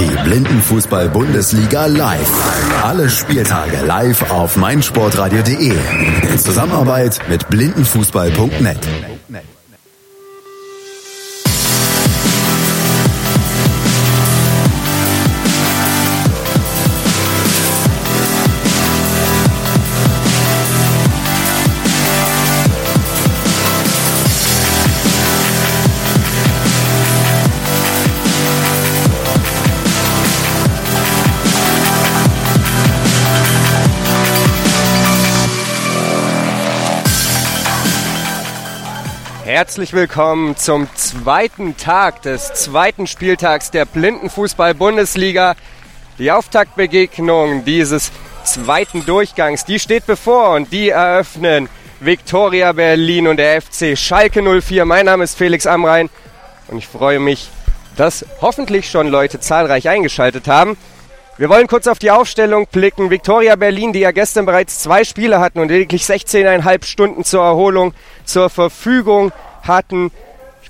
Die Blindenfußball-Bundesliga live. Alle Spieltage live auf meinsportradio.de. In Zusammenarbeit mit blindenfußball.net. Herzlich willkommen zum zweiten Tag des zweiten Spieltags der Blindenfußball-Bundesliga. Die Auftaktbegegnung dieses zweiten Durchgangs, die steht bevor und die eröffnen Viktoria Berlin und der FC Schalke 04. Mein Name ist Felix Amrein und ich freue mich, dass hoffentlich schon Leute zahlreich eingeschaltet haben. Wir wollen kurz auf die Aufstellung blicken. Viktoria Berlin, die ja gestern bereits zwei Spiele hatten und lediglich 16,5 Stunden zur Erholung zur Verfügung hatten,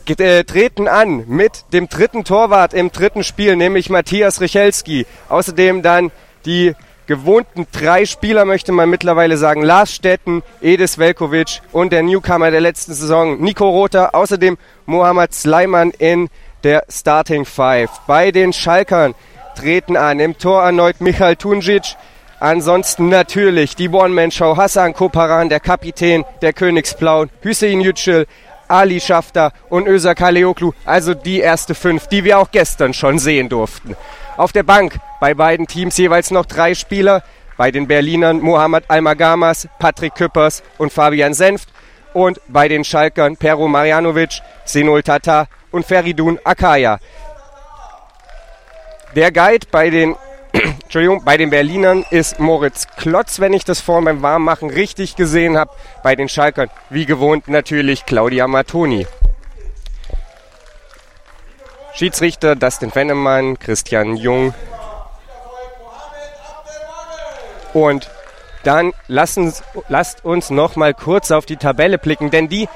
äh, treten an mit dem dritten Torwart im dritten Spiel, nämlich Matthias Richelski. Außerdem dann die gewohnten drei Spieler, möchte man mittlerweile sagen, Lars Stetten, Edis Velkovic und der Newcomer der letzten Saison, Nico Rother. Außerdem Mohamed Sleiman in der Starting Five. Bei den Schalkern treten an. Im Tor erneut Michael Tunjic. Ansonsten natürlich die One-Man-Show Hassan Koparan, der Kapitän der Königsblauen, Hüseyin Yücel, Ali Schafter und Özer Kaleoklu. Also die erste fünf, die wir auch gestern schon sehen durften. Auf der Bank bei beiden Teams jeweils noch drei Spieler. Bei den Berlinern Mohamed Almagamas, Patrick Küppers und Fabian Senft. Und bei den Schalkern Pero Marjanovic, Senol Tata und Feridun Akaya. Der Guide bei den, Entschuldigung, bei den Berlinern ist Moritz Klotz, wenn ich das vorhin beim Warmmachen richtig gesehen habe. Bei den Schalkern, wie gewohnt, natürlich Claudia Matoni. Schiedsrichter Dustin Fennemann, Christian Jung. Und dann lassen, lasst uns noch mal kurz auf die Tabelle blicken, denn die,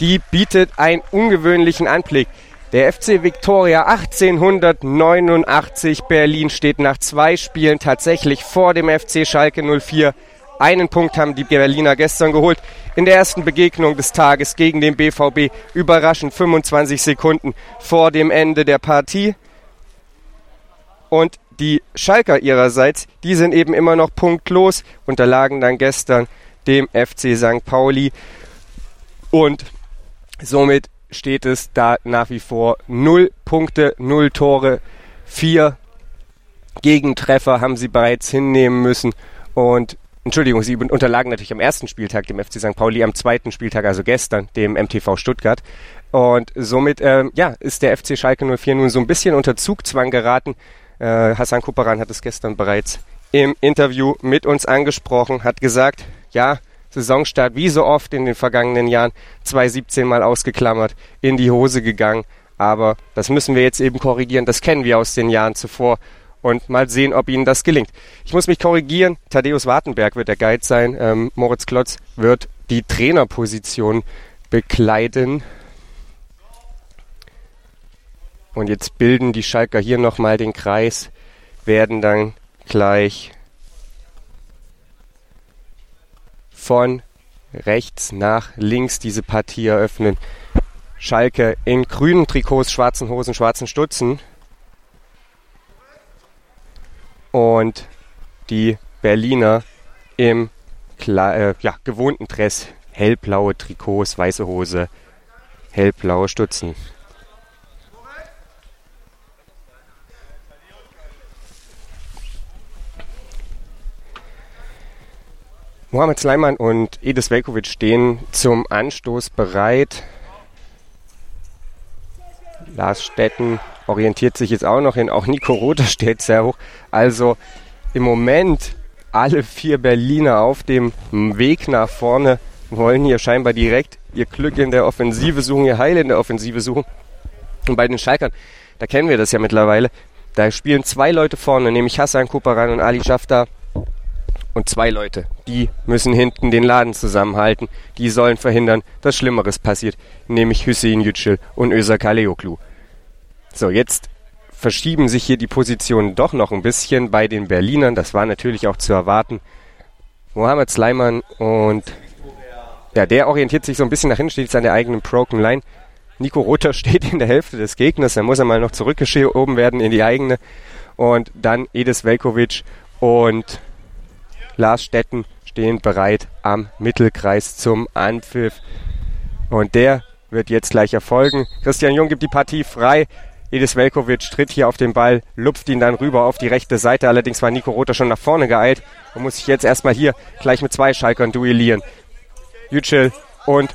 die bietet einen ungewöhnlichen Anblick. Der FC Victoria 1889 Berlin steht nach zwei Spielen tatsächlich vor dem FC Schalke 04. Einen Punkt haben die Berliner gestern geholt. In der ersten Begegnung des Tages gegen den BVB überraschend 25 Sekunden vor dem Ende der Partie. Und die Schalker ihrerseits, die sind eben immer noch punktlos, unterlagen dann gestern dem FC St. Pauli. Und somit steht es da nach wie vor 0 Punkte, 0 Tore, 4 Gegentreffer haben sie bereits hinnehmen müssen und Entschuldigung, sie unterlagen natürlich am ersten Spieltag dem FC St. Pauli, am zweiten Spieltag, also gestern, dem MTV Stuttgart. Und somit ähm, ja, ist der FC Schalke 04 nun so ein bisschen unter Zugzwang geraten. Äh, Hassan Kuparan hat es gestern bereits im Interview mit uns angesprochen, hat gesagt, ja, Saisonstart wie so oft in den vergangenen Jahren 2017 mal ausgeklammert, in die Hose gegangen. Aber das müssen wir jetzt eben korrigieren. Das kennen wir aus den Jahren zuvor. Und mal sehen, ob ihnen das gelingt. Ich muss mich korrigieren. Thaddeus Wartenberg wird der Guide sein. Ähm, Moritz Klotz wird die Trainerposition bekleiden. Und jetzt bilden die Schalker hier nochmal den Kreis, werden dann gleich von rechts nach links diese Partie eröffnen. Schalke in grünen Trikots, schwarzen Hosen, schwarzen Stutzen. Und die Berliner im äh, ja, gewohnten Dress. Hellblaue Trikots, weiße Hose, hellblaue Stutzen. Mohamed Sleiman und Edis Velkovic stehen zum Anstoß bereit. Lars Stetten orientiert sich jetzt auch noch hin. Auch Nico Rother steht sehr hoch. Also im Moment alle vier Berliner auf dem Weg nach vorne wollen hier scheinbar direkt ihr Glück in der Offensive suchen, ihr Heil in der Offensive suchen. Und bei den Schalkern, da kennen wir das ja mittlerweile, da spielen zwei Leute vorne, nämlich Hassan Kuparan und Ali Schafter und zwei Leute, die müssen hinten den Laden zusammenhalten. Die sollen verhindern, dass Schlimmeres passiert, nämlich Hüseyin Yücel und Özer Kaleoklu. So, jetzt verschieben sich hier die Positionen doch noch ein bisschen bei den Berlinern. Das war natürlich auch zu erwarten. Mohamed Sleiman und ja, der orientiert sich so ein bisschen nach hinten, steht jetzt an der eigenen Broken Line. Nico Rother steht in der Hälfte des Gegners, dann muss er mal noch zurückgeschoben werden in die eigene. Und dann Edis Velkovic und Lars Stetten stehen bereit am Mittelkreis zum Anpfiff. Und der wird jetzt gleich erfolgen. Christian Jung gibt die Partie frei. Edis Velkovic tritt hier auf den Ball, lupft ihn dann rüber auf die rechte Seite. Allerdings war Nico Rother schon nach vorne geeilt und muss sich jetzt erstmal hier gleich mit zwei Schalkern duellieren. Yücel und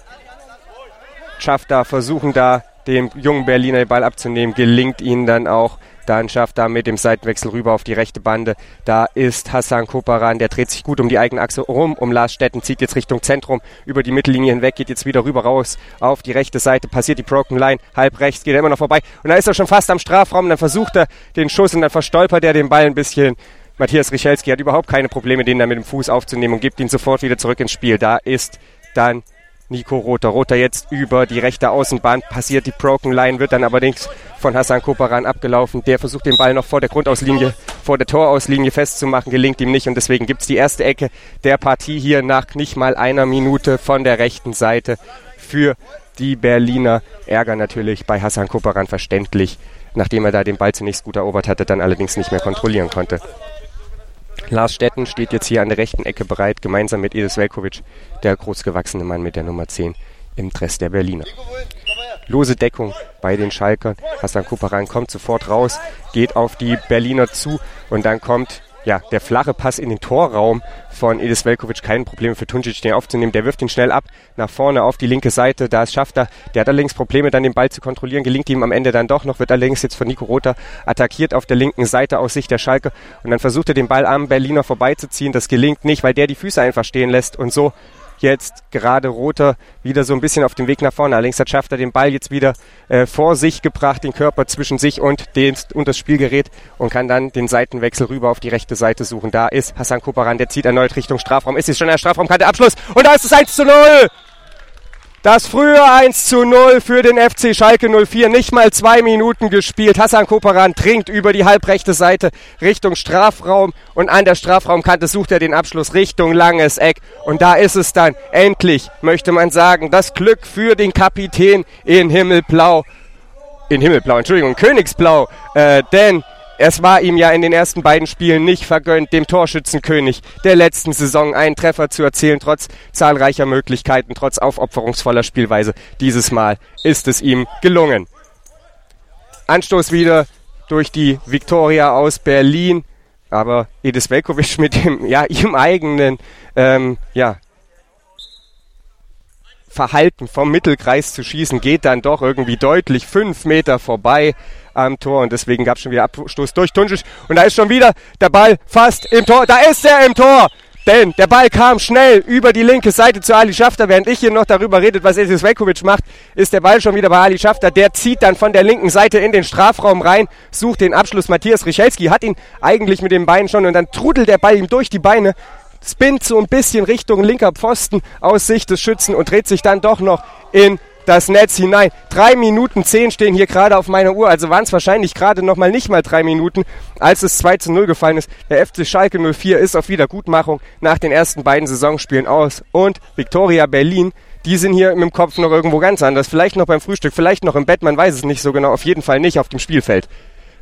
Schafter versuchen da dem jungen Berliner den Ball abzunehmen, gelingt ihnen dann auch. Dann schafft er mit dem Seitenwechsel rüber auf die rechte Bande. Da ist Hassan Koparan, der dreht sich gut um die eigene Achse rum, um Lars Stetten, zieht jetzt Richtung Zentrum, über die Mittellinie hinweg, geht jetzt wieder rüber raus auf die rechte Seite, passiert die Broken Line, halb rechts, geht er immer noch vorbei. Und dann ist er schon fast am Strafraum, dann versucht er den Schuss und dann verstolpert er den Ball ein bisschen. Matthias Richelski hat überhaupt keine Probleme, den da mit dem Fuß aufzunehmen und gibt ihn sofort wieder zurück ins Spiel. Da ist dann Nico Rother. Rother jetzt über die rechte Außenbahn, passiert die Broken Line, wird dann allerdings von Hassan Koparan abgelaufen. Der versucht den Ball noch vor der Grundauslinie, vor der Torauslinie festzumachen, gelingt ihm nicht und deswegen gibt es die erste Ecke der Partie hier nach nicht mal einer Minute von der rechten Seite für die Berliner. Ärger natürlich bei Hassan Koparan verständlich, nachdem er da den Ball zunächst gut erobert hatte, dann allerdings nicht mehr kontrollieren konnte. Lars Stetten steht jetzt hier an der rechten Ecke bereit, gemeinsam mit Edis Velkovic, der großgewachsene Mann mit der Nummer 10 im Dress der Berliner. Lose Deckung bei den Schalkern. Hassan Kuparan kommt sofort raus, geht auf die Berliner zu und dann kommt ja, der flache Pass in den Torraum von Edis Velkovic, kein Problem für Tunjic, den aufzunehmen. Der wirft ihn schnell ab, nach vorne auf die linke Seite. Da schafft er. Der hat allerdings Probleme, dann den Ball zu kontrollieren. Gelingt ihm am Ende dann doch noch, wird allerdings jetzt von Nico Rother attackiert auf der linken Seite aus Sicht der Schalke. Und dann versucht er den Ball am Berliner vorbeizuziehen. Das gelingt nicht, weil der die Füße einfach stehen lässt. Und so jetzt gerade Roter wieder so ein bisschen auf dem Weg nach vorne. Allerdings hat Schafter den Ball jetzt wieder äh, vor sich gebracht, den Körper zwischen sich und, den, und das Spielgerät und kann dann den Seitenwechsel rüber auf die rechte Seite suchen. Da ist Hassan Kuparan, der zieht erneut Richtung Strafraum. Ist jetzt schon der Strafraumkante Abschluss und da ist es 1 zu 0! Das frühe 1 zu 0 für den FC Schalke 04. Nicht mal zwei Minuten gespielt. Hassan Koperan trinkt über die halbrechte Seite Richtung Strafraum und an der Strafraumkante sucht er den Abschluss Richtung langes Eck. Und da ist es dann endlich, möchte man sagen, das Glück für den Kapitän in Himmelblau. In Himmelblau, Entschuldigung, Königsblau. Äh, denn es war ihm ja in den ersten beiden Spielen nicht vergönnt, dem Torschützenkönig der letzten Saison einen Treffer zu erzielen, trotz zahlreicher Möglichkeiten, trotz aufopferungsvoller Spielweise. Dieses Mal ist es ihm gelungen. Anstoß wieder durch die Viktoria aus Berlin, aber Edis Velkovic mit dem ja ihm eigenen ähm, ja Verhalten vom Mittelkreis zu schießen geht dann doch irgendwie deutlich fünf Meter vorbei am Tor und deswegen gab es schon wieder Abstoß durch Tunjic und da ist schon wieder der Ball fast im Tor. Da ist er im Tor! Denn der Ball kam schnell über die linke Seite zu Ali Schafter. Während ich hier noch darüber redet, was Esis Velkovic macht, ist der Ball schon wieder bei Ali Schafter. Der zieht dann von der linken Seite in den Strafraum rein, sucht den Abschluss. Matthias Richelski hat ihn eigentlich mit den Beinen schon und dann trudelt der Ball ihm durch die Beine spinnt so ein bisschen Richtung linker Pfosten aus Sicht des Schützen und dreht sich dann doch noch in das Netz hinein. Drei Minuten zehn stehen hier gerade auf meiner Uhr, also waren es wahrscheinlich gerade noch mal nicht mal drei Minuten, als es 2 zu 0 gefallen ist. Der FC Schalke 04 ist auf Wiedergutmachung nach den ersten beiden Saisonspielen aus und Viktoria Berlin, die sind hier im Kopf noch irgendwo ganz anders. Vielleicht noch beim Frühstück, vielleicht noch im Bett, man weiß es nicht so genau, auf jeden Fall nicht auf dem Spielfeld.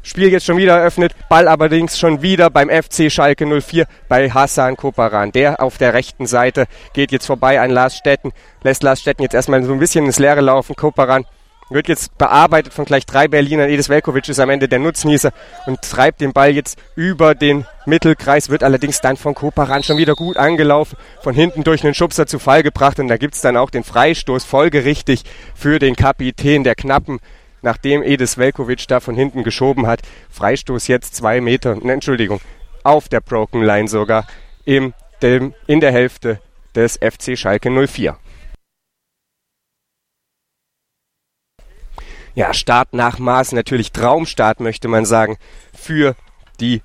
Spiel jetzt schon wieder eröffnet, Ball allerdings schon wieder beim FC Schalke 04 bei Hassan Koparan. Der auf der rechten Seite geht jetzt vorbei an Lars Stetten, lässt Lars Stetten jetzt erstmal so ein bisschen ins Leere laufen. Koparan wird jetzt bearbeitet von gleich drei Berlinern. Edis Velkovic ist am Ende der Nutznießer und treibt den Ball jetzt über den Mittelkreis, wird allerdings dann von Koparan schon wieder gut angelaufen, von hinten durch einen Schubser zu Fall gebracht und da gibt's dann auch den Freistoß folgerichtig für den Kapitän der Knappen nachdem Edis Velkovic da von hinten geschoben hat. Freistoß jetzt zwei Meter, ne, Entschuldigung, auf der Broken Line sogar, im, dem, in der Hälfte des FC Schalke 04. Ja, Start nach Maß, natürlich Traumstart, möchte man sagen, für die,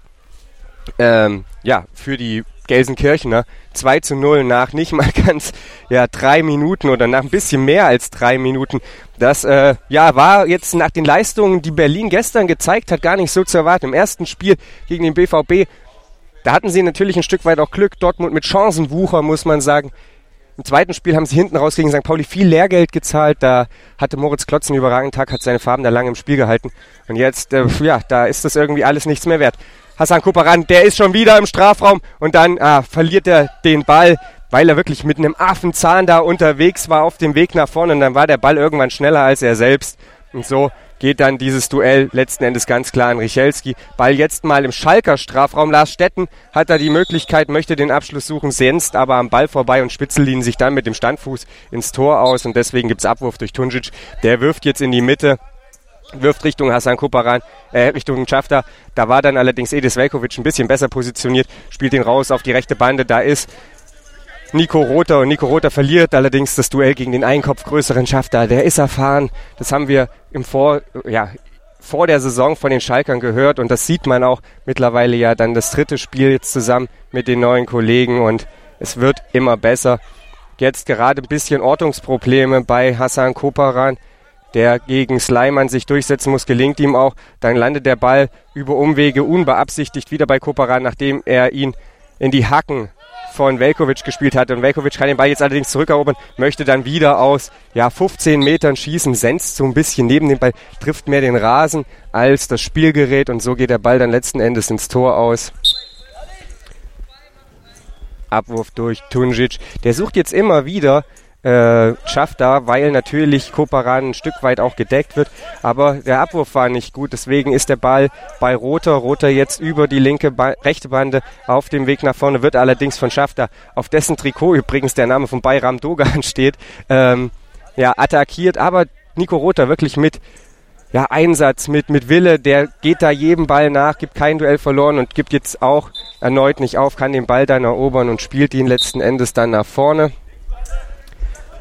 ähm, ja, für die Gelsenkirchener 2 zu 0 nach nicht mal ganz ja, drei Minuten oder nach ein bisschen mehr als drei Minuten. Das äh, ja, war jetzt nach den Leistungen, die Berlin gestern gezeigt hat, gar nicht so zu erwarten. Im ersten Spiel gegen den BVB, da hatten sie natürlich ein Stück weit auch Glück. Dortmund mit Chancenwucher, muss man sagen. Im zweiten Spiel haben sie hinten raus gegen St. Pauli viel Lehrgeld gezahlt. Da hatte Moritz Klotz einen überragenden Tag, hat seine Farben da lange im Spiel gehalten. Und jetzt, äh, ja, da ist das irgendwie alles nichts mehr wert. Hassan Kuparan, der ist schon wieder im Strafraum und dann ah, verliert er den Ball, weil er wirklich mit einem Affenzahn da unterwegs war auf dem Weg nach vorne und dann war der Ball irgendwann schneller als er selbst. Und so geht dann dieses Duell letzten Endes ganz klar an Richelski. Ball jetzt mal im Schalker Strafraum. Lars Stetten hat da die Möglichkeit, möchte den Abschluss suchen, senzt aber am Ball vorbei und Spitzelin sich dann mit dem Standfuß ins Tor aus und deswegen gibt's Abwurf durch Tunjic. Der wirft jetzt in die Mitte wirft Richtung Hassan Kuparan, äh, Richtung Schafter. Da war dann allerdings Edis Velkovic ein bisschen besser positioniert, spielt ihn raus auf die rechte Bande. Da ist Nico Rother und Nico Rother verliert allerdings das Duell gegen den Einkopf größeren Schafter. Der ist erfahren. Das haben wir im Vor, ja, vor der Saison von den Schalkern gehört und das sieht man auch mittlerweile ja dann das dritte Spiel jetzt zusammen mit den neuen Kollegen und es wird immer besser. Jetzt gerade ein bisschen Ortungsprobleme bei Hassan Koparan der gegen Sleiman sich durchsetzen muss, gelingt ihm auch. Dann landet der Ball über Umwege unbeabsichtigt wieder bei Koparan, nachdem er ihn in die Hacken von Velkovic gespielt hat. Und Velkovic kann den Ball jetzt allerdings zurückerobern, möchte dann wieder aus ja, 15 Metern schießen, senzt so ein bisschen neben dem Ball, trifft mehr den Rasen als das Spielgerät und so geht der Ball dann letzten Endes ins Tor aus. Abwurf durch Tunjic. Der sucht jetzt immer wieder äh, schafft da, weil natürlich Koparan ein Stück weit auch gedeckt wird. Aber der Abwurf war nicht gut, deswegen ist der Ball bei Roter. Roter jetzt über die linke, ba rechte Bande auf dem Weg nach vorne, wird allerdings von Schafter, auf dessen Trikot übrigens der Name von Bayram Dogan steht, ähm, ja, attackiert. Aber Nico Roter wirklich mit ja, Einsatz, mit, mit Wille, der geht da jedem Ball nach, gibt kein Duell verloren und gibt jetzt auch erneut nicht auf, kann den Ball dann erobern und spielt ihn letzten Endes dann nach vorne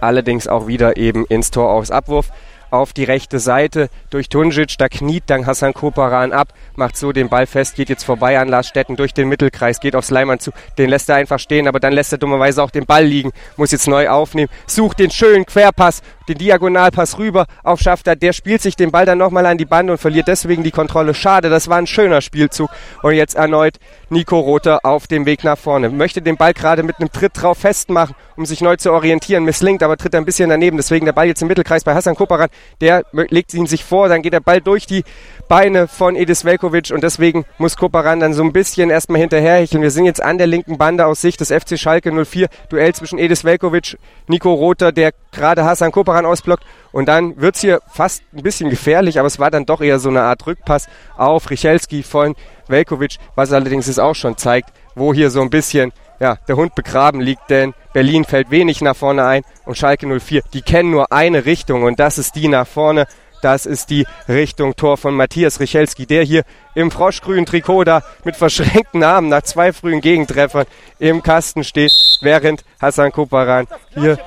allerdings auch wieder eben ins Tor aus Abwurf auf die rechte Seite durch Tunjic. Da kniet dann Hassan Koparan ab, macht so den Ball fest, geht jetzt vorbei an Lars Stetten durch den Mittelkreis, geht auf Sleiman zu. Den lässt er einfach stehen, aber dann lässt er dummerweise auch den Ball liegen, muss jetzt neu aufnehmen, sucht den schönen Querpass, den Diagonalpass rüber auf Schafter. Der spielt sich den Ball dann nochmal an die Bande und verliert deswegen die Kontrolle. Schade, das war ein schöner Spielzug. Und jetzt erneut Nico Rother auf dem Weg nach vorne. Möchte den Ball gerade mit einem Tritt drauf festmachen, um sich neu zu orientieren. Misslingt, aber tritt ein bisschen daneben. Deswegen der Ball jetzt im Mittelkreis bei Hassan Koparan der legt ihn sich vor, dann geht der Ball durch die Beine von Edis Velkovic und deswegen muss Koparan dann so ein bisschen erstmal hinterherhecheln. Wir sind jetzt an der linken Bande aus Sicht des FC Schalke 04. Duell zwischen Edis Velkovic, Nico Rother, der gerade Hassan Koparan ausblockt und dann wird's hier fast ein bisschen gefährlich, aber es war dann doch eher so eine Art Rückpass auf Richelski von Velkovic, was allerdings es auch schon zeigt, wo hier so ein bisschen ja, der Hund begraben liegt, denn Berlin fällt wenig nach vorne ein und Schalke 04, die kennen nur eine Richtung und das ist die nach vorne. Das ist die Richtung Tor von Matthias Richelski, der hier im froschgrünen Trikot da mit verschränkten Armen nach zwei frühen Gegentreffern im Kasten steht, während Hassan Koparan hier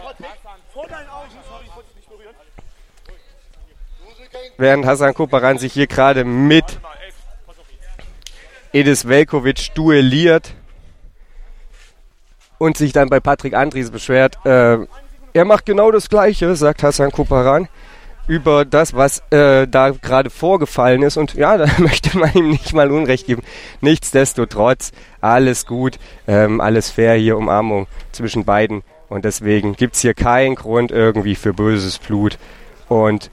während Hassan Koparan sich hier gerade mit Edis Velkovic duelliert und sich dann bei Patrick Andries beschwert. Äh, er macht genau das Gleiche, sagt Hassan Kuparan, über das, was äh, da gerade vorgefallen ist. Und ja, da möchte man ihm nicht mal Unrecht geben. Nichtsdestotrotz, alles gut, ähm, alles fair hier, Umarmung zwischen beiden. Und deswegen gibt's hier keinen Grund irgendwie für böses Blut. Und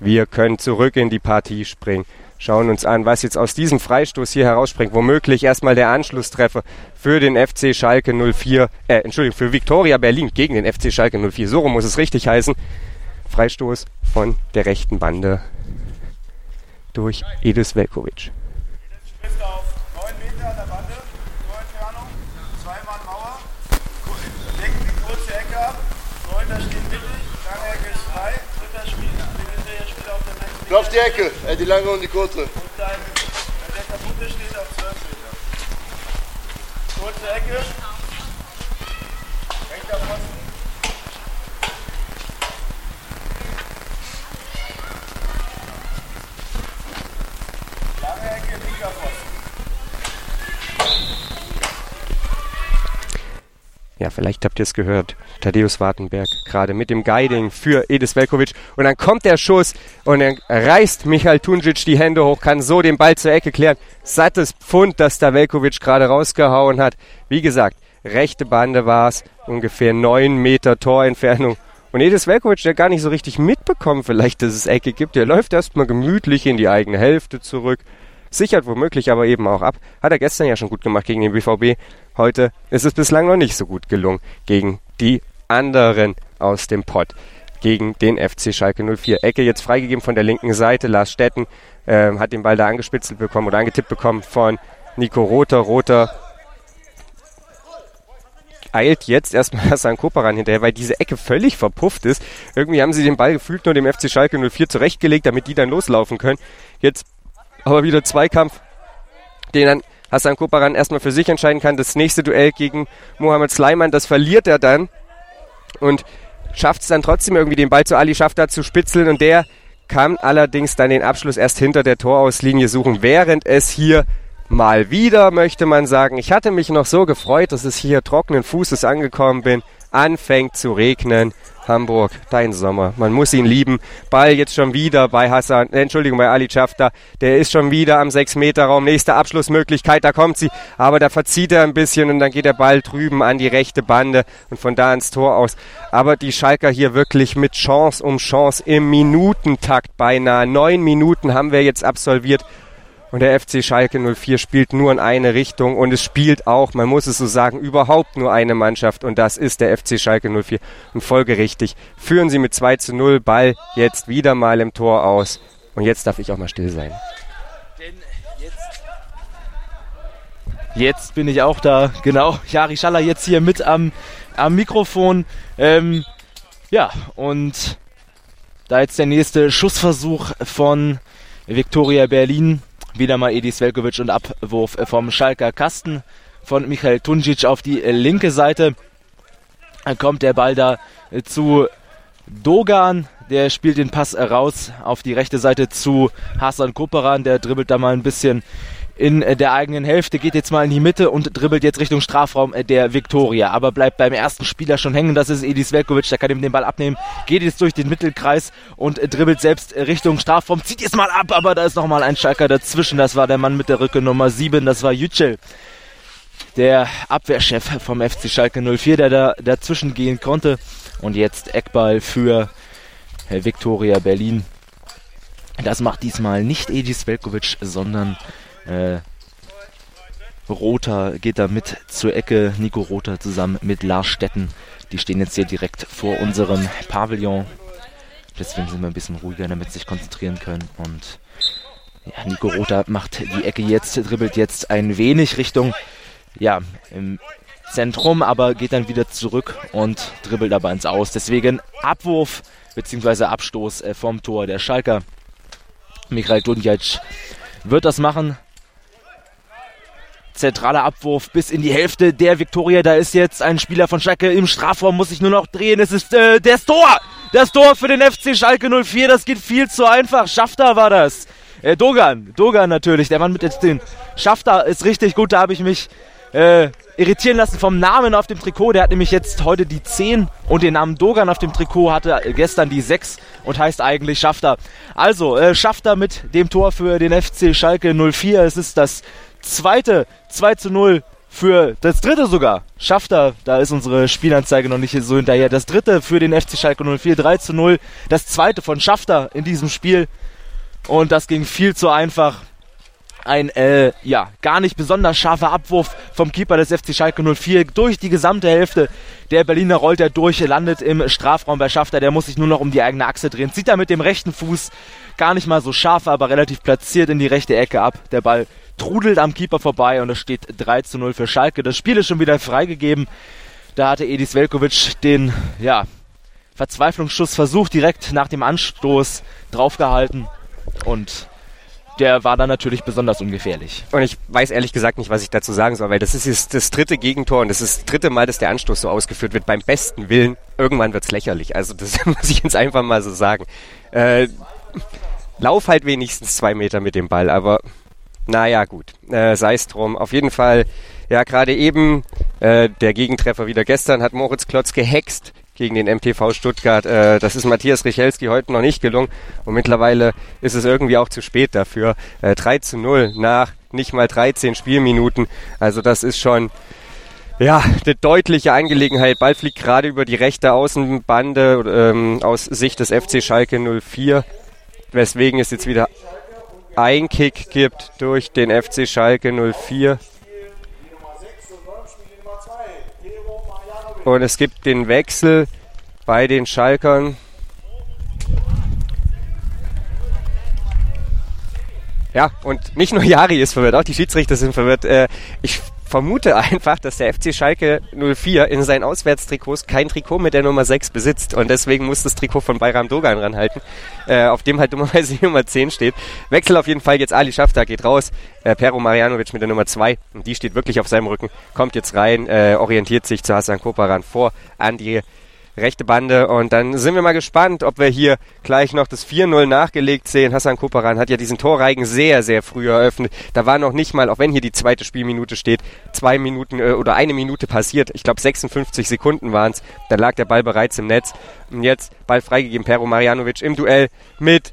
wir können zurück in die Partie springen schauen uns an, was jetzt aus diesem Freistoß hier herausspringt. Womöglich erstmal der Anschlusstreffer für den FC Schalke 04, äh, Entschuldigung, für Viktoria Berlin gegen den FC Schalke 04. So rum muss es richtig heißen. Freistoß von der rechten Bande durch Edis Velkovic. Lauf die Ecke, äh, die lange und die kurze. Und dein, der kaputte steht auf 12 Meter. Kurze Ecke. Rechter Pfosten. Lange Ecke, linker Pfosten. Ja, vielleicht habt ihr es gehört. Thaddeus Wartenberg gerade mit dem Guiding für Edis Velkovic. Und dann kommt der Schuss und dann reißt Michael Tunjic die Hände hoch, kann so den Ball zur Ecke klären. Sattes Pfund, das da Velkovic gerade rausgehauen hat. Wie gesagt, rechte Bande war es, ungefähr neun Meter Torentfernung. Und Edis Velkovic, der gar nicht so richtig mitbekommen vielleicht, dass es Ecke gibt, der läuft erstmal gemütlich in die eigene Hälfte zurück sichert womöglich aber eben auch ab. Hat er gestern ja schon gut gemacht gegen den BVB. Heute ist es bislang noch nicht so gut gelungen gegen die anderen aus dem Pott. Gegen den FC Schalke 04. Ecke jetzt freigegeben von der linken Seite. Lars Stetten äh, hat den Ball da angespitzelt bekommen oder angetippt bekommen von Nico Rother. Rother eilt jetzt erstmal Hassan Koparan hinterher, weil diese Ecke völlig verpufft ist. Irgendwie haben sie den Ball gefühlt nur dem FC Schalke 04 zurechtgelegt, damit die dann loslaufen können. Jetzt aber wieder Zweikampf, den dann Hassan Koparan erstmal für sich entscheiden kann. Das nächste Duell gegen Mohamed Sleiman, das verliert er dann und schafft es dann trotzdem irgendwie den Ball zu Ali Schafter zu spitzeln. Und der kann allerdings dann den Abschluss erst hinter der Torauslinie suchen, während es hier mal wieder, möchte man sagen, ich hatte mich noch so gefreut, dass es hier trockenen Fußes angekommen bin, anfängt zu regnen Hamburg, dein Sommer. Man muss ihn lieben. Ball jetzt schon wieder bei Hassan, äh, Entschuldigung, bei Ali Schafter. Der ist schon wieder am 6-Meter-Raum. Nächste Abschlussmöglichkeit, da kommt sie. Aber da verzieht er ein bisschen und dann geht der Ball drüben an die rechte Bande und von da ins Tor aus. Aber die Schalker hier wirklich mit Chance um Chance im Minutentakt beinahe. Neun Minuten haben wir jetzt absolviert. Und der FC Schalke 04 spielt nur in eine Richtung und es spielt auch, man muss es so sagen, überhaupt nur eine Mannschaft und das ist der FC Schalke 04. Und folgerichtig führen sie mit 2 zu 0 Ball jetzt wieder mal im Tor aus. Und jetzt darf ich auch mal still sein. Jetzt bin ich auch da, genau. Jari Schaller jetzt hier mit am, am Mikrofon. Ähm, ja, und da jetzt der nächste Schussversuch von Viktoria Berlin wieder mal Edis Velkovic und Abwurf vom Schalker Kasten von Michael Tunjic auf die linke Seite. Dann kommt der Ball da zu Dogan, der spielt den Pass raus auf die rechte Seite zu Hasan Koperan, der dribbelt da mal ein bisschen in äh, der eigenen Hälfte, geht jetzt mal in die Mitte und dribbelt jetzt Richtung Strafraum äh, der Viktoria. Aber bleibt beim ersten Spieler schon hängen, das ist Edis Velkovic, der kann ihm den Ball abnehmen, geht jetzt durch den Mittelkreis und äh, dribbelt selbst Richtung Strafraum, zieht jetzt mal ab, aber da ist nochmal ein Schalker dazwischen, das war der Mann mit der Rücke Nummer 7, das war Yücel. Der Abwehrchef vom FC Schalke 04, der da dazwischen gehen konnte. Und jetzt Eckball für Viktoria Berlin. Das macht diesmal nicht Edis Velkovic, sondern äh, Rother geht da mit zur Ecke. Nico Rother zusammen mit Lars Stetten. Die stehen jetzt hier direkt vor unserem Pavillon. Deswegen sind wir ein bisschen ruhiger, damit sie sich konzentrieren können. Und ja, Nico Rother macht die Ecke jetzt, dribbelt jetzt ein wenig Richtung, ja, im Zentrum, aber geht dann wieder zurück und dribbelt aber ins Aus. Deswegen Abwurf bzw. Abstoß äh, vom Tor der Schalker. Michael Dunjac wird das machen zentraler Abwurf bis in die Hälfte der Viktoria. Da ist jetzt ein Spieler von Schalke im Strafraum, muss sich nur noch drehen. Es ist äh, das Tor! Das Tor für den FC Schalke 04. Das geht viel zu einfach. Schafter war das. Äh, Dogan, Dogan natürlich, der Mann mit den Schafter ist richtig gut. Da habe ich mich äh, irritieren lassen vom Namen auf dem Trikot. Der hat nämlich jetzt heute die 10 und den Namen Dogan auf dem Trikot hatte gestern die 6 und heißt eigentlich Schafter. Also, äh, Schafter mit dem Tor für den FC Schalke 04. Es ist das zweite 2 zu 0 für das dritte sogar. Schafft er, da ist unsere Spielanzeige noch nicht so hinterher. Das dritte für den FC Schalke 04, 3 zu 0. Das zweite von Schafter in diesem Spiel. Und das ging viel zu einfach. Ein, äh, ja, gar nicht besonders scharfer Abwurf vom Keeper des FC Schalke 04 durch die gesamte Hälfte. Der Berliner rollt er durch, landet im Strafraum bei Schafter. Der muss sich nur noch um die eigene Achse drehen. Zieht er mit dem rechten Fuß gar nicht mal so scharf, aber relativ platziert in die rechte Ecke ab. Der Ball trudelt am Keeper vorbei und es steht 3 zu 0 für Schalke. Das Spiel ist schon wieder freigegeben. Da hatte Edis Velkovic den, ja, Verzweiflungsschuss versucht, direkt nach dem Anstoß draufgehalten und der war dann natürlich besonders ungefährlich. Und ich weiß ehrlich gesagt nicht, was ich dazu sagen soll, weil das ist jetzt das dritte Gegentor und das ist das dritte Mal, dass der Anstoß so ausgeführt wird. Beim besten Willen, irgendwann wird es lächerlich. Also das muss ich jetzt einfach mal so sagen. Äh, lauf halt wenigstens zwei Meter mit dem Ball, aber naja, gut, äh, sei es drum. Auf jeden Fall, ja, gerade eben Äh, der Gegentreffer wieder gestern hat Moritz Klotz gehext gegen den MTV Stuttgart. Äh, das ist Matthias Richelski heute noch nicht gelungen und mittlerweile ist es irgendwie auch zu spät dafür. Äh, 3 zu 0 nach nicht mal 13 Spielminuten. Also das ist schon ja, eine deutliche Angelegenheit. Ball fliegt gerade über die rechte Außenbande ähm, aus Sicht des FC Schalke 04, weswegen es jetzt wieder ein Kick gibt durch den FC Schalke 04. Und es gibt den Wechsel bei den Schalkern. Ja, und nicht nur Jari ist verwirrt, auch die Schiedsrichter sind verwirrt. Äh, ich vermute einfach, dass der FC Schalke 04 in seinen Auswärtstrikots kein Trikot mit der Nummer 6 besitzt. Und deswegen muss das Trikot von Bayram Dogan ranhalten, äh, auf dem halt dummerweise die Nummer 10 steht. Wechsel auf jeden Fall jetzt Ali Schafter geht raus, äh, Pero Marjanovic mit der Nummer 2 und die steht wirklich auf seinem Rücken, kommt jetzt rein, äh, orientiert sich zu Hassan Koparan vor. An die rechte Bande. Und dann sind wir mal gespannt, ob wir hier gleich noch das 4-0 nachgelegt sehen. Hassan Koparan hat ja diesen Torreigen sehr, sehr früh eröffnet. Da war noch nicht mal, auch wenn hier die zweite Spielminute steht, zwei Minuten äh, oder eine Minute passiert. Ich glaube 56 Sekunden waren es. Da lag der Ball bereits im Netz. Und jetzt Ball freigegeben, Pero Marjanovic im Duell mit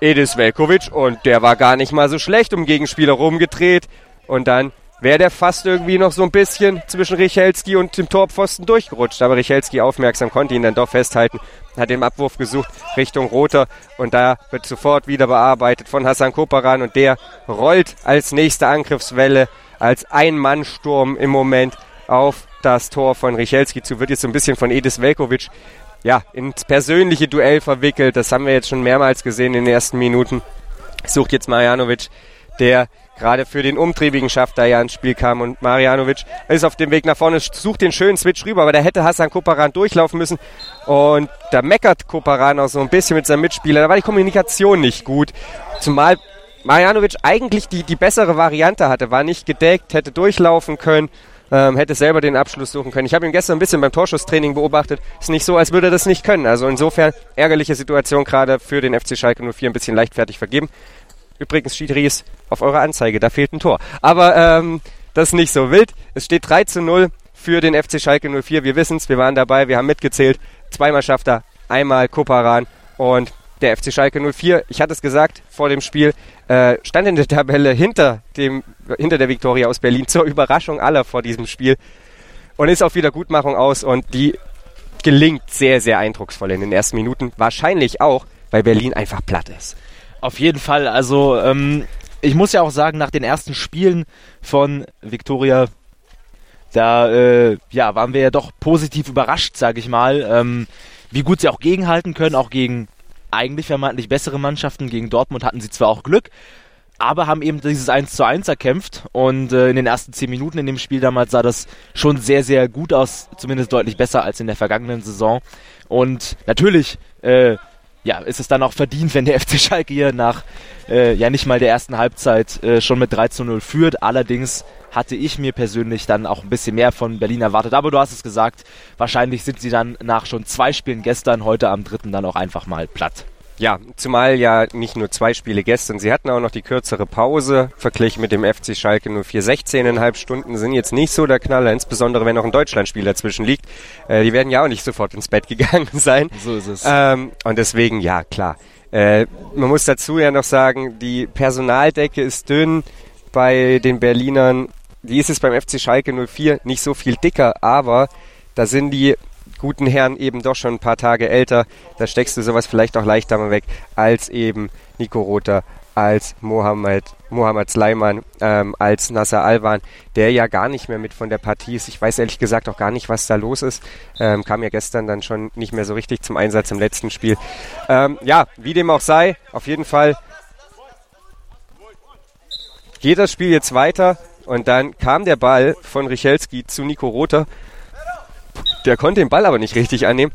Edis Velkovic. Und der war gar nicht mal so schlecht um Gegenspieler rumgedreht. Und dann wäre der fast irgendwie noch so ein bisschen zwischen Richelski und dem Torpfosten durchgerutscht. Aber Richelski aufmerksam konnte ihn dann doch festhalten, hat den Abwurf gesucht Richtung Roter und da wird sofort wieder bearbeitet von Hassan Koparan und der rollt als nächste Angriffswelle, als Ein-Mann-Sturm im Moment auf das Tor von Richelski zu, wird jetzt so ein bisschen von Edis Velkovic ja, ins persönliche Duell verwickelt. Das haben wir jetzt schon mehrmals gesehen in den ersten Minuten. Sucht jetzt Marjanovic, der gerade für den umtriebigen Schafter ja ins Spiel kam. Und Marianovic ist auf dem Weg nach vorne, sucht den schönen Switch rüber, aber da hätte Hassan Koparan durchlaufen müssen. Und da meckert Koparan auch so ein bisschen mit seinem Mitspieler. Da war die Kommunikation nicht gut. Zumal Marianovic eigentlich die, die bessere Variante hatte, war nicht gedeckt, hätte durchlaufen können. Ähm, hätte selber den Abschluss suchen können. Ich habe ihn gestern ein bisschen beim Torschusstraining beobachtet. Ist nicht so, als würde er das nicht können. Also insofern ärgerliche Situation gerade für den FC Schalke 04 ein bisschen leichtfertig vergeben. Übrigens, Schiedries, auf eurer Anzeige, da fehlt ein Tor. Aber ähm, das ist nicht so wild. Es steht 3 zu 0 für den FC Schalke 04. Wir wissen es, wir waren dabei, wir haben mitgezählt. Zweimal schafft er, einmal Koparan und der FC Schalke 04, ich hatte es gesagt vor dem Spiel, äh, stand in der Tabelle hinter, dem, hinter der Viktoria aus Berlin zur Überraschung aller vor diesem Spiel und ist auf Wiedergutmachung aus und die gelingt sehr, sehr eindrucksvoll in den ersten Minuten. Wahrscheinlich auch, weil Berlin einfach platt ist. Auf jeden Fall. Also ähm, ich muss ja auch sagen, nach den ersten Spielen von Victoria, da äh, ja, waren wir ja doch positiv überrascht, sage ich mal, ähm, wie gut sie auch gegenhalten können, auch gegen eigentlich vermeintlich bessere Mannschaften. Gegen Dortmund hatten sie zwar auch Glück, aber haben eben dieses 1 zu 1 erkämpft und äh, in den ersten 10 Minuten in dem Spiel damals sah das schon sehr, sehr gut aus, zumindest deutlich besser als in der vergangenen Saison. Und natürlich äh, ja, ist es dann auch verdient, wenn der FC Schalke hier nach äh, ja nicht mal der ersten Halbzeit äh, schon mit 3 zu 0 führt. Allerdings hatte ich mir persönlich dann auch ein bisschen mehr von Berlin erwartet. Aber du hast es gesagt, wahrscheinlich sind sie dann nach schon zwei Spielen gestern, heute am dritten dann auch einfach mal platt. Ja, zumal ja nicht nur zwei Spiele gestern, sie hatten auch noch die kürzere Pause, verglichen mit dem FC Schalke nur vier 16,5 Stunden sind jetzt nicht so der Knaller, insbesondere wenn noch ein Deutschlandspiel dazwischen liegt. Äh, die werden ja auch nicht sofort ins Bett gegangen sein. So ist es. Ähm, und deswegen, ja, klar. Äh, man muss dazu ja noch sagen, die Personaldecke ist dünn bei den Berlinern. Die ist es beim FC Schalke 04 nicht so viel dicker, aber da sind die guten Herren eben doch schon ein paar Tage älter. Da steckst du sowas vielleicht auch leichter mal weg als eben Nico Rother, als Mohammed, Mohammed Sleiman, ähm, als Nasser Alwan, der ja gar nicht mehr mit von der Partie ist. Ich weiß ehrlich gesagt auch gar nicht, was da los ist. Ähm, kam ja gestern dann schon nicht mehr so richtig zum Einsatz im letzten Spiel. Ähm, ja, wie dem auch sei, auf jeden Fall geht das Spiel jetzt weiter und dann kam der Ball von Richelski zu Nico Rother der konnte den Ball aber nicht richtig annehmen.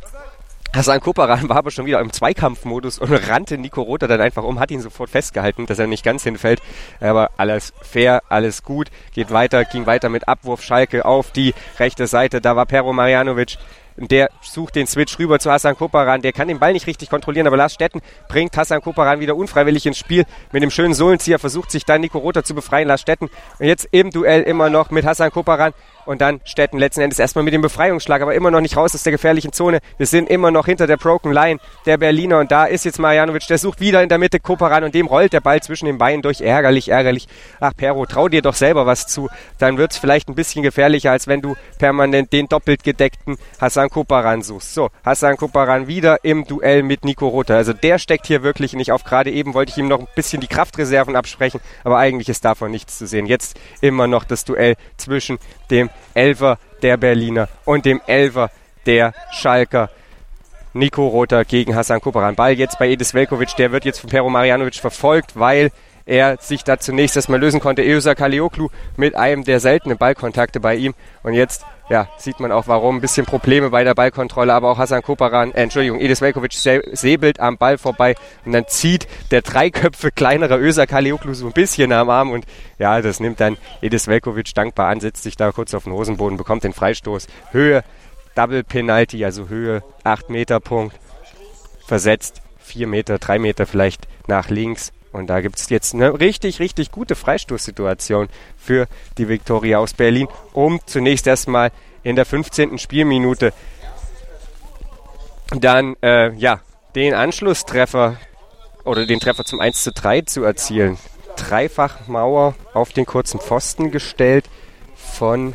Hassan Koparan war aber schon wieder im Zweikampfmodus und rannte Nico Rother dann einfach um, hat ihn sofort festgehalten, dass er nicht ganz hinfällt. Aber alles fair, alles gut, geht weiter, ging weiter mit Abwurf Schalke auf die rechte Seite. Da war Pero Marjanovic, der sucht den Switch rüber zu Hassan Koparan. Der kann den Ball nicht richtig kontrollieren, aber Lars Stetten bringt Hassan Koparan wieder unfreiwillig ins Spiel. Mit dem schönen Sohlenzieher versucht sich dann Nico Rother zu befreien. Lars Stetten und jetzt im Duell immer noch mit Hassan Koparan und dann Stetten letzten Endes erstmal mit dem Befreiungsschlag, aber immer noch nicht raus aus der gefährlichen Zone. Wir sind immer noch hinter der Broken Line der Berliner und da ist jetzt Marjanovic, der sucht wieder in der Mitte Koparan und dem rollt der Ball zwischen den Beinen durch. Ärgerlich, ärgerlich. Ach, Pero, trau dir doch selber was zu. Dann wird es vielleicht ein bisschen gefährlicher, als wenn du permanent den doppelt gedeckten Hassan Koparan suchst. So, Hassan Koparan wieder im Duell mit Nico Rother. Also der steckt hier wirklich nicht auf. Gerade eben wollte ich ihm noch ein bisschen die Kraftreserven absprechen, aber eigentlich ist davon nichts zu sehen. Jetzt immer noch das Duell zwischen dem Elfer der Berliner und dem Elfer der Schalker. Nico Rother gegen Hassan Koparan. Ball jetzt bei Edis Velkovic, der wird jetzt von Pero Marjanovic verfolgt, weil er sich da zunächst erstmal lösen konnte. Eusa Kalioklu mit einem der seltenen Ballkontakte bei ihm. Und jetzt ja, sieht man auch, warum. Ein bisschen Probleme bei der Ballkontrolle, aber auch Hassan Koparan, äh, Entschuldigung, Edis Velkovic säbelt am Ball vorbei und dann zieht der drei Köpfe kleinere Öser Kalioklu so ein bisschen am Arm und ja, das nimmt dann Edis Velkovic dankbar an, setzt sich da kurz auf den Hosenboden, bekommt den Freistoß. Höhe, Double Penalty, also Höhe, 8 Meter Punkt, versetzt 4 Meter, 3 Meter vielleicht nach links und da gibt es jetzt eine richtig, richtig gute Freistoßsituation für die Viktoria aus Berlin, um zunächst erstmal in der 15. Spielminute dann äh, ja, den Anschlusstreffer oder den Treffer zum 1 zu 3 zu erzielen. Dreifach Mauer auf den kurzen Pfosten gestellt von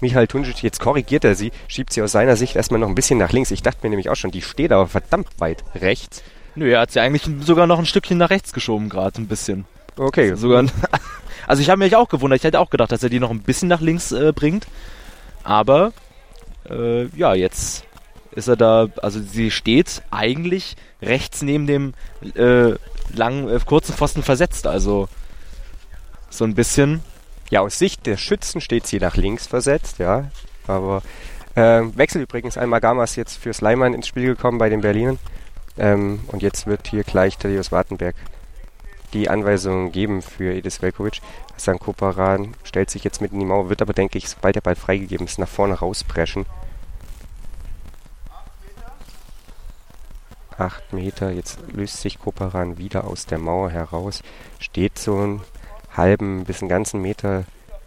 Michael Tunjic. Jetzt korrigiert er sie, schiebt sie aus seiner Sicht erstmal noch ein bisschen nach links. Ich dachte mir nämlich auch schon, die steht aber verdammt weit rechts. Nö, er hat sie eigentlich sogar noch ein Stückchen nach rechts geschoben, gerade ein bisschen. Okay. Sogar, also ich habe mich auch gewundert. Ich hätte auch gedacht, dass er die noch ein bisschen nach links äh, bringt. Aber äh, ja, jetzt ist er da, also sie steht eigentlich rechts neben dem äh, langen, äh, kurzen Pfosten versetzt. Also so ein bisschen. Ja, aus Sicht der Schützen steht sie nach links versetzt, ja. Aber äh, Wechsel übrigens einmal Gamas jetzt für Sleiman ins Spiel gekommen bei den Berlinern. Ähm, und jetzt wird hier gleich Thaddeus Wartenberg die Anweisungen geben für Edis Velkovic. Hassan Koparan stellt sich jetzt mit in die Mauer, wird aber, denke ich, sobald der Ball freigegeben ist, nach vorne rauspreschen. Acht Meter, jetzt löst sich Koparan wieder aus der Mauer heraus, steht so einen halben bis einen ganzen Meter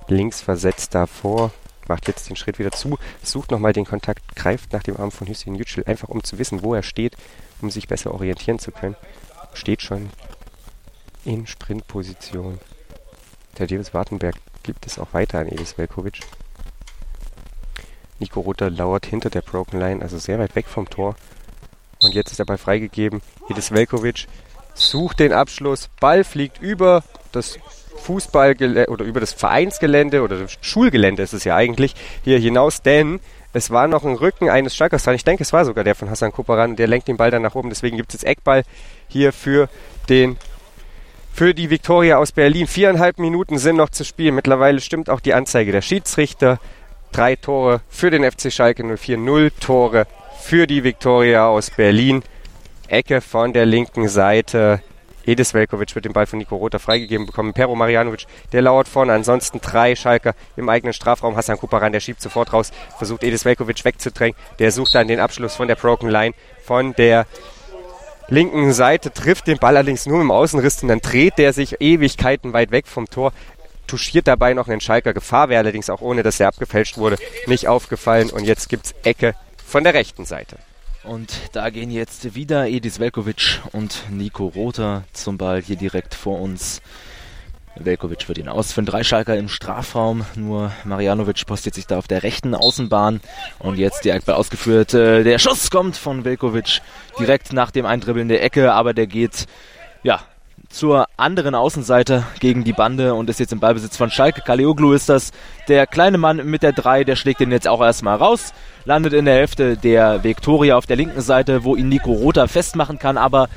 links versetzt davor, macht jetzt den Schritt wieder zu, sucht nochmal den Kontakt, greift nach dem Arm von Hüseyin Yücel, einfach um zu wissen, wo er steht um sich besser orientieren zu können. Steht schon in Sprintposition. Der Davis Wartenberg gibt es auch weiter an Edis Velkovic. Nico Rother lauert hinter der Broken Line, also sehr weit weg vom Tor. Und jetzt ist der Ball freigegeben. Edis Velkovic sucht den Abschluss. Ball fliegt über das Fußballgelände oder über das Vereinsgelände oder das Schulgelände ist es ja eigentlich hier hinaus, denn es war noch ein Rücken eines Schalkers dran. Ich denke, es war sogar der von Hassan Koparan. Der lenkt den Ball dann nach oben. Deswegen gibt es jetzt Eckball hier für den für die Viktoria aus Berlin. Viereinhalb Minuten sind noch zu spielen. Mittlerweile stimmt auch die Anzeige der Schiedsrichter. Drei Tore für den FC Schalke 04, null Tore für die Viktoria aus Berlin. Ecke von der linken Seite. Edis Velkovic wird den Ball von Nico Rother freigegeben bekommen. Pero Marjanovic, der lauert vorne. Ansonsten drei Schalker im eigenen Strafraum. Hassan Kuparan, der schiebt sofort raus, versucht Edis Velkovic wegzudrängen. Der sucht dann den Abschluss von der Broken Line von der linken Seite, trifft den Ball allerdings nur im Außenriss und dann dreht der sich Ewigkeiten weit weg vom Tor. Touchiert dabei noch einen Schalker. Gefahr wäre allerdings auch ohne, dass er abgefälscht wurde, nicht aufgefallen. Und jetzt gibt es Ecke von der rechten Seite. Und da gehen jetzt wieder Edis Velkovic und Nico Rother zum Ball hier direkt vor uns. Velkovic wird ihn ausführen. Drei Schalker im Strafraum. Nur Marianovic postiert sich da auf der rechten Außenbahn. Und jetzt direkt Ball ausgeführt. Äh, der Schuss kommt von Velkovic direkt nach dem Eindribbeln der Ecke, aber der geht, ja, zur anderen Außenseite gegen die Bande und ist jetzt im Ballbesitz von Schalke. Kaleoglu ist das. Der kleine Mann mit der 3, der schlägt den jetzt auch erstmal raus. Landet in der Hälfte der Viktoria auf der linken Seite, wo ihn Nico Rother festmachen kann, aber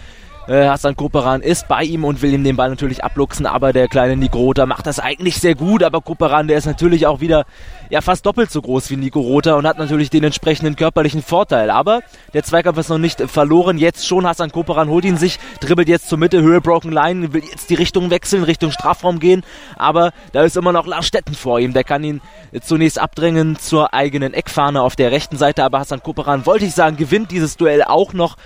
äh, Hassan Koperan ist bei ihm und will ihm den Ball natürlich abluchsen, aber der kleine Nico Rother macht das eigentlich sehr gut, aber Koperan, der ist natürlich auch wieder ja fast doppelt so groß wie Nico Rother und hat natürlich den entsprechenden körperlichen Vorteil. Aber der Zweikampf ist noch nicht verloren. Jetzt schon Hassan Koperan holt ihn sich, dribbelt jetzt zur Mitte, Höhe Broken Line, will jetzt die Richtung wechseln, Richtung Strafraum gehen, aber da ist immer noch Lars Stetten vor ihm. Der kann ihn zunächst abdrängen zur eigenen Eckfahne auf der rechten Seite, aber Hassan Koperan, wollte ich sagen, gewinnt dieses Duell auch noch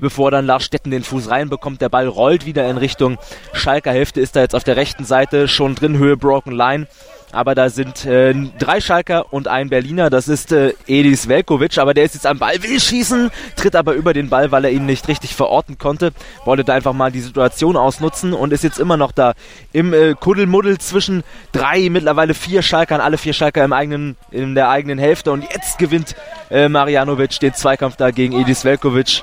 bevor dann Lars Stetten den Fuß reinbekommt. Der Ball rollt wieder in Richtung Schalker Hälfte, ist da jetzt auf der rechten Seite schon drin, Höhe Broken Line. aber da sind äh, drei Schalker und ein Berliner. Das ist äh, Edis Velkovic, aber der ist jetzt am Ball, will schießen, tritt aber über den Ball, weil er ihn nicht richtig verorten konnte. Wollte da einfach mal die Situation ausnutzen und ist jetzt immer noch da im äh, Kuddelmuddel zwischen drei, mittlerweile vier Schalkern, alle vier Schalker im eigenen, in der eigenen Hälfte. Und jetzt gewinnt äh, Marianovic den Zweikampf da gegen Edis Velkovic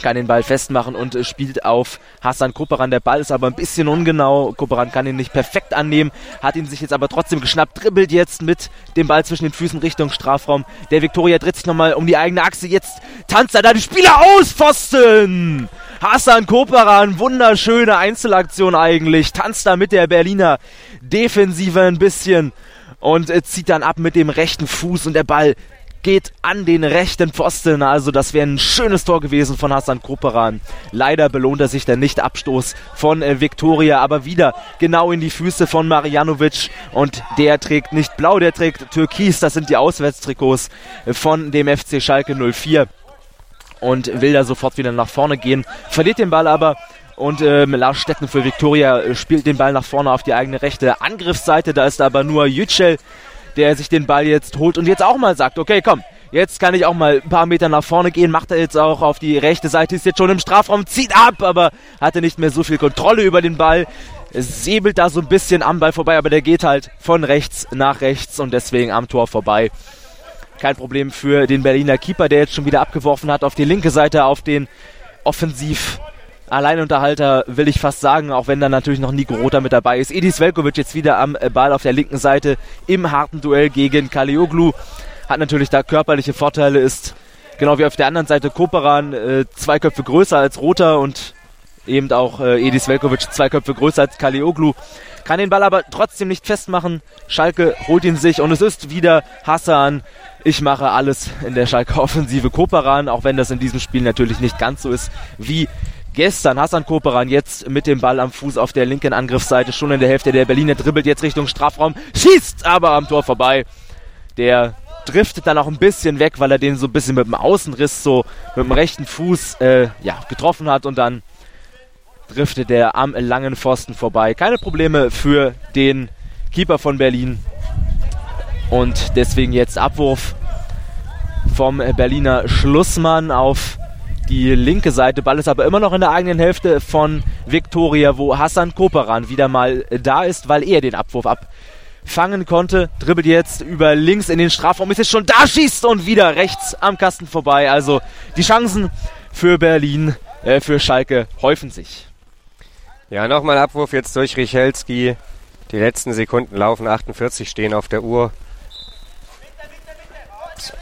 kann den Ball festmachen und äh, spielt auf Hassan Koperan. Der Ball ist aber ein bisschen ungenau. Koperan kann ihn nicht perfekt annehmen, hat ihn sich jetzt aber trotzdem geschnappt, dribbelt jetzt mit dem Ball zwischen den Füßen Richtung Strafraum. Der Viktoria dreht sich nochmal um die eigene Achse. Jetzt tanzt er da die Spieler aus, Pfosten! Hassan Koperan, wunderschöne Einzelaktion eigentlich, tanzt da mit der Berliner Defensive ein bisschen und äh, zieht dann ab mit dem rechten Fuß und der Ball geht an den rechten Pfosten. Also das wäre ein schönes Tor gewesen von Hassan Koperan. Leider belohnt er sich der Nicht-Abstoß von äh, Viktoria, aber wieder genau in die Füße von Marjanovic. Und der trägt nicht blau, der trägt türkis. Das sind die Auswärtstrikots von dem FC Schalke 04. Und will da sofort wieder nach vorne gehen. Verliert den Ball aber und ähm, Lars Stetten für Viktoria äh, spielt den Ball nach vorne auf die eigene rechte Angriffsseite. Da ist aber nur Yücel, der sich den Ball jetzt holt und jetzt auch mal sagt, okay, komm, jetzt kann ich auch mal ein paar Meter nach vorne gehen, macht er jetzt auch auf die rechte Seite, ist jetzt schon im Strafraum, zieht ab, aber hatte nicht mehr so viel Kontrolle über den Ball. Säbelt da so ein bisschen am Ball vorbei, aber der geht halt von rechts nach rechts und deswegen am Tor vorbei. Kein Problem für den Berliner Keeper, der jetzt schon wieder abgeworfen hat auf die linke Seite, auf den offensiv Alleinunterhalter, will ich fast sagen, auch wenn da natürlich noch Nico Rota mit dabei ist. Edis Velkovic jetzt wieder am äh, Ball auf der linken Seite im harten Duell gegen Kalioglu. Hat natürlich da körperliche Vorteile, ist genau wie auf der anderen Seite Koperan äh, zwei Köpfe größer als Rota und eben auch äh, Edis Velkovic zwei Köpfe größer als Kalioglu. Kann den Ball aber trotzdem nicht festmachen. Schalke holt ihn sich und es ist wieder Hassan. Ich mache alles in der Schalke-Offensive Koperan, auch wenn das in diesem Spiel natürlich nicht ganz so ist wie gestern Hassan Koperan jetzt mit dem Ball am Fuß auf der linken Angriffsseite, schon in der Hälfte der Berliner, dribbelt jetzt Richtung Strafraum, schießt aber am Tor vorbei. Der driftet dann auch ein bisschen weg, weil er den so ein bisschen mit dem Außenriss so mit dem rechten Fuß äh, ja, getroffen hat und dann driftet er am langen Pfosten vorbei. Keine Probleme für den Keeper von Berlin. Und deswegen jetzt Abwurf vom Berliner Schlussmann auf die linke Seite. Ball ist aber immer noch in der eigenen Hälfte von Viktoria, wo Hassan Koperan wieder mal da ist, weil er den Abwurf abfangen konnte. Dribbelt jetzt über links in den Strafraum, ist jetzt schon da, schießt und wieder rechts am Kasten vorbei. Also die Chancen für Berlin, äh, für Schalke häufen sich. Ja, nochmal Abwurf jetzt durch Richelski. Die letzten Sekunden laufen, 48 stehen auf der Uhr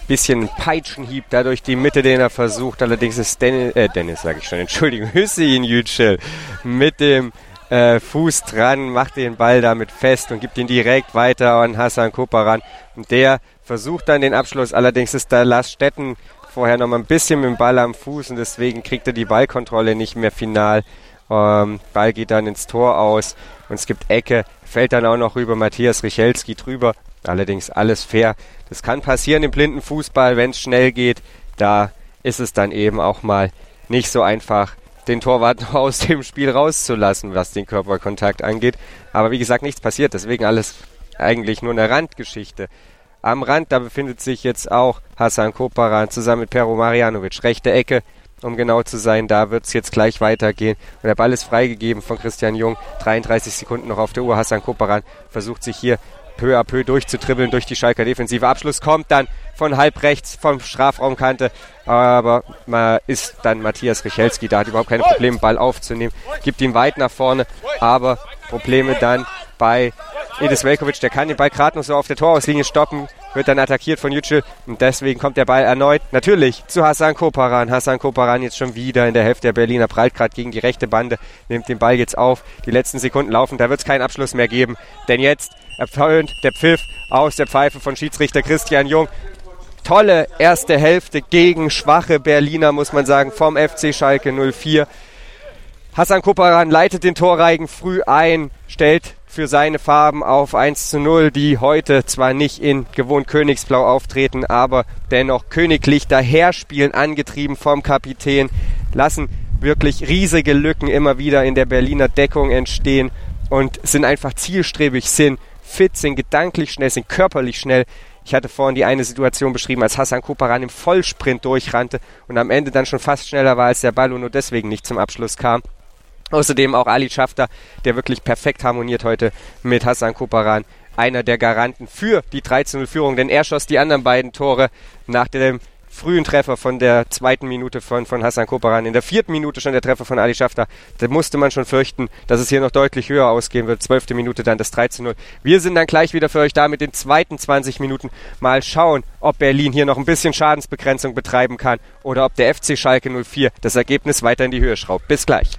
bisschen Peitschenhieb dadurch die Mitte, den er versucht. Allerdings ist Dennis, äh, Dennis sage ich schon, Entschuldigung, Hüseyin Yücel mit dem äh, Fuß dran, macht den Ball damit fest und gibt ihn direkt weiter an Hassan Koparan. Und der versucht dann den Abschluss. Allerdings ist da Lars Stetten vorher noch mal ein bisschen mit dem Ball am Fuß und deswegen kriegt er die Ballkontrolle nicht mehr final. Ähm, Ball geht dann ins Tor aus und es gibt Ecke, fällt dann auch noch rüber Matthias Richelski drüber. Allerdings alles fair. Das kann passieren im blinden Fußball, wenn es schnell geht. Da ist es dann eben auch mal nicht so einfach, den Torwart aus dem Spiel rauszulassen, was den Körperkontakt angeht. Aber wie gesagt, nichts passiert. Deswegen alles eigentlich nur eine Randgeschichte. Am Rand, da befindet sich jetzt auch Hassan Koparan zusammen mit Pero Marianovic. Rechte Ecke, um genau zu sein. Da wird es jetzt gleich weitergehen. Und der Ball ist freigegeben von Christian Jung. 33 Sekunden noch auf der Uhr. Hassan Koparan versucht sich hier peu à peu durchzutribbeln durch die Schalker Defensive. Abschluss kommt dann von halb rechts vom Strafraumkante, aber man ist dann Matthias Richelski, da hat überhaupt keine Probleme, Ball aufzunehmen, gibt ihn weit nach vorne, aber Probleme dann bei Edis Velkovic, der kann den Ball gerade noch so auf der Torauslinie stoppen, wird dann attackiert von Yücel und deswegen kommt der Ball erneut natürlich zu Hassan Koparan. Hassan Koparan jetzt schon wieder in der Hälfte der Berliner, prallt gerade gegen die rechte Bande, nimmt den Ball jetzt auf. Die letzten Sekunden laufen, da wird es keinen Abschluss mehr geben, denn jetzt ertönt der Pfiff aus der Pfeife von Schiedsrichter Christian Jung. Tolle erste Hälfte gegen schwache Berliner, muss man sagen, vom FC Schalke 04. Hassan Koparan leitet den Torreigen früh ein, stellt für seine Farben auf 1 zu 0, die heute zwar nicht in gewohnt Königsblau auftreten, aber dennoch königlich daherspielen, angetrieben vom Kapitän, lassen wirklich riesige Lücken immer wieder in der Berliner Deckung entstehen und sind einfach zielstrebig, sind fit, sind gedanklich schnell, sind körperlich schnell. Ich hatte vorhin die eine Situation beschrieben, als Hassan Koparan im Vollsprint durchrannte und am Ende dann schon fast schneller war als der Ball und nur deswegen nicht zum Abschluss kam. Außerdem auch Ali Schafter, der wirklich perfekt harmoniert heute mit Hassan Koparan. Einer der Garanten für die 13-0-Führung, denn er schoss die anderen beiden Tore nach dem frühen Treffer von der zweiten Minute von, von Hassan Koparan. In der vierten Minute schon der Treffer von Ali Schafter. Da musste man schon fürchten, dass es hier noch deutlich höher ausgehen wird. Zwölfte Minute dann das 13-0. Wir sind dann gleich wieder für euch da mit den zweiten 20 Minuten. Mal schauen, ob Berlin hier noch ein bisschen Schadensbegrenzung betreiben kann oder ob der FC Schalke 04 das Ergebnis weiter in die Höhe schraubt. Bis gleich.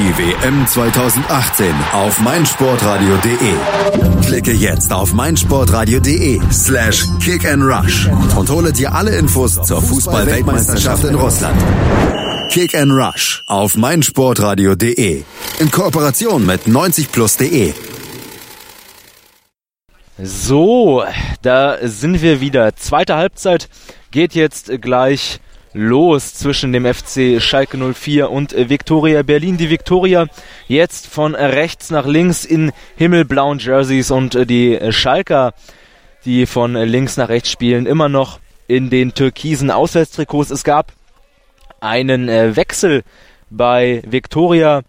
Die WM 2018 auf meinsportradio.de. Klicke jetzt auf meinsportradio.de slash kick and rush und hole dir alle Infos zur Fußball-Weltmeisterschaft in Russland. Kick and Rush auf meinsportradio.de. In Kooperation mit 90plus.de. So, da sind wir wieder. Zweite Halbzeit geht jetzt gleich los zwischen dem FC Schalke 04 und Viktoria Berlin. Die Viktoria jetzt von rechts nach links in himmelblauen Jerseys und die Schalker, die von links nach rechts spielen, immer noch in den türkisen Auswärtstrikots. Es gab einen äh, Wechsel bei Viktoria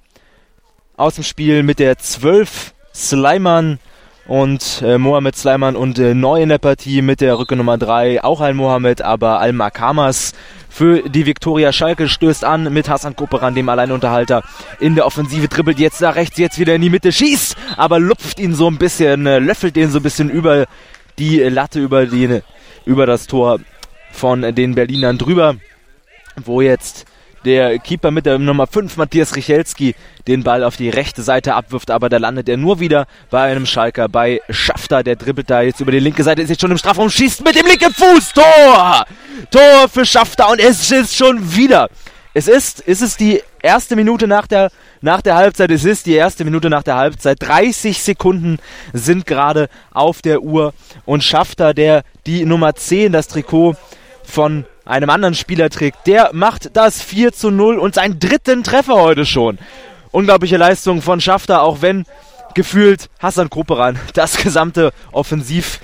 aus dem Spiel mit der 12 Sleiman und äh, Mohamed Sleiman und äh, neu in der Partie mit der Rücke Nummer 3 auch Al Mohamed, aber Al Makamas für die Viktoria Schalke stößt an mit Hassan Koperan, dem Alleinunterhalter. In der Offensive, dribbelt jetzt nach rechts, jetzt wieder in die Mitte, schießt, aber lupft ihn so ein bisschen, äh, löffelt den so ein bisschen über die Latte, über, die, über das Tor von den Berlinern drüber, wo jetzt der Keeper mit der Nummer 5, Matthias Richelski, den Ball auf die rechte Seite abwirft, aber da landet er nur wieder bei einem Schalker, bei Schafter, der dribbelt da jetzt über die linke Seite, ist jetzt schon im Strafraum, schießt mit dem linken Fuß, Tor! Tor für Schafter und es ist schon wieder. Es ist, ist es die erste Minute nach der, nach der Halbzeit, es ist die erste Minute nach der Halbzeit, 30 Sekunden sind gerade auf der Uhr und Schafter, der die Nummer 10, das Trikot von einem anderen Spieler trägt. Der macht das 4 zu 0 und seinen dritten Treffer heute schon. Unglaubliche Leistung von Schafter, auch wenn gefühlt Hassan Koperan das gesamte Offensivwerk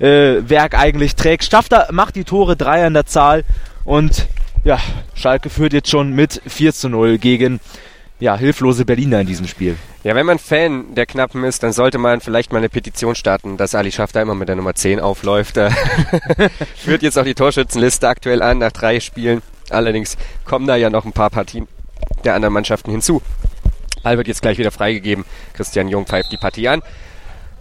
äh, eigentlich trägt. Schafter macht die Tore, drei an der Zahl und ja, Schalke führt jetzt schon mit 4 zu 0 gegen ja, hilflose Berliner in diesem Spiel. Ja, wenn man Fan der Knappen ist, dann sollte man vielleicht mal eine Petition starten, dass Ali Schafter immer mit der Nummer 10 aufläuft. Führt jetzt auch die Torschützenliste aktuell an nach drei Spielen. Allerdings kommen da ja noch ein paar Partien der anderen Mannschaften hinzu. Ball wird jetzt gleich wieder freigegeben. Christian Jung pfeift die Partie an.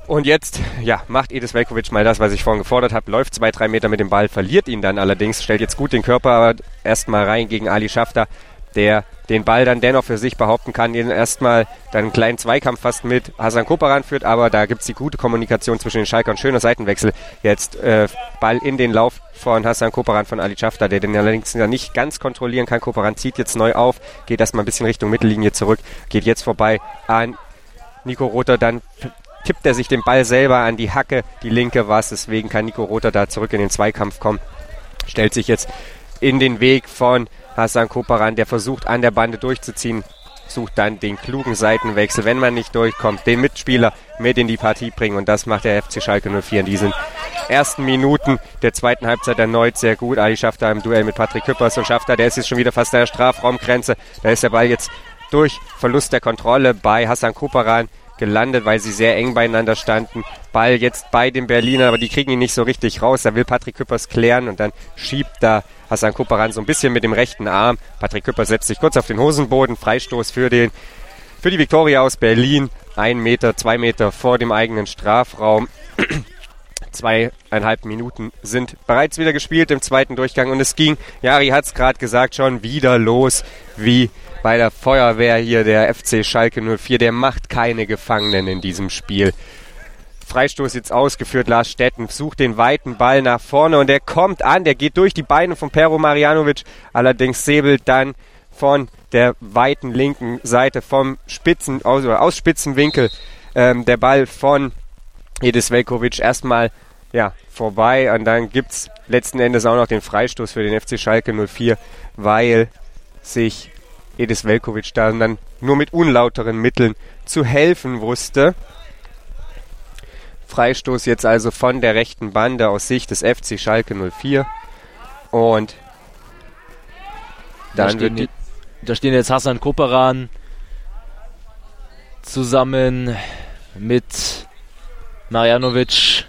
Und jetzt, ja, macht Edis Velkovic mal das, was ich vorhin gefordert habe. Läuft zwei, drei Meter mit dem Ball, verliert ihn dann allerdings, stellt jetzt gut den Körper erstmal rein gegen Ali Schafter der den Ball dann dennoch für sich behaupten kann, den erstmal dann einen kleinen Zweikampf fast mit Hasan Koparan führt, aber da gibt es die gute Kommunikation zwischen den Schalker und schöner Seitenwechsel. Jetzt äh, Ball in den Lauf von Hasan Koparan von Ali Schafter, der den allerdings ja nicht ganz kontrollieren kann. Koparan zieht jetzt neu auf, geht erstmal ein bisschen Richtung Mittellinie zurück, geht jetzt vorbei an Nico Rother, dann tippt er sich den Ball selber an die Hacke, die linke war es, deswegen kann Nico Rother da zurück in den Zweikampf kommen, stellt sich jetzt in den Weg von Hassan Koparan, der versucht an der Bande durchzuziehen, sucht dann den klugen Seitenwechsel, wenn man nicht durchkommt, den Mitspieler mit in die Partie bringen und das macht der FC Schalke 04 in diesen ersten Minuten der zweiten Halbzeit erneut sehr gut. Ali schafft da im Duell mit Patrick Küppers und schafft da, der ist jetzt schon wieder fast an der Strafraumgrenze. Da ist der Ball jetzt durch Verlust der Kontrolle bei Hassan Koparan gelandet, weil sie sehr eng beieinander standen. Ball jetzt bei den Berlinern, aber die kriegen ihn nicht so richtig raus. Da will Patrick Küppers klären und dann schiebt da Hassan Kupperan so ein bisschen mit dem rechten Arm. Patrick Küppers setzt sich kurz auf den Hosenboden. Freistoß für den für die Viktoria aus Berlin. Ein Meter, zwei Meter vor dem eigenen Strafraum. Zweieinhalb Minuten sind bereits wieder gespielt im zweiten Durchgang und es ging, Jari hat es gerade gesagt, schon wieder los wie bei der Feuerwehr hier der FC Schalke 04. Der macht keine Gefangenen in diesem Spiel. Freistoß jetzt ausgeführt. Lars Stetten sucht den weiten Ball nach vorne und der kommt an, der geht durch die Beine von Pero Marjanovic. Allerdings säbelt dann von der weiten linken Seite vom Spitzen, aus, aus Spitzenwinkel ähm, der Ball von Edis Velkovic erstmal ja, vorbei und dann gibt es letzten Endes auch noch den Freistoß für den FC Schalke 04, weil sich Edis Velkovic dann nur mit unlauteren Mitteln zu helfen wusste. Freistoß jetzt also von der rechten Bande aus Sicht des FC Schalke 04. Und dann da wird die, da stehen jetzt Hassan Koperan zusammen mit Marjanovic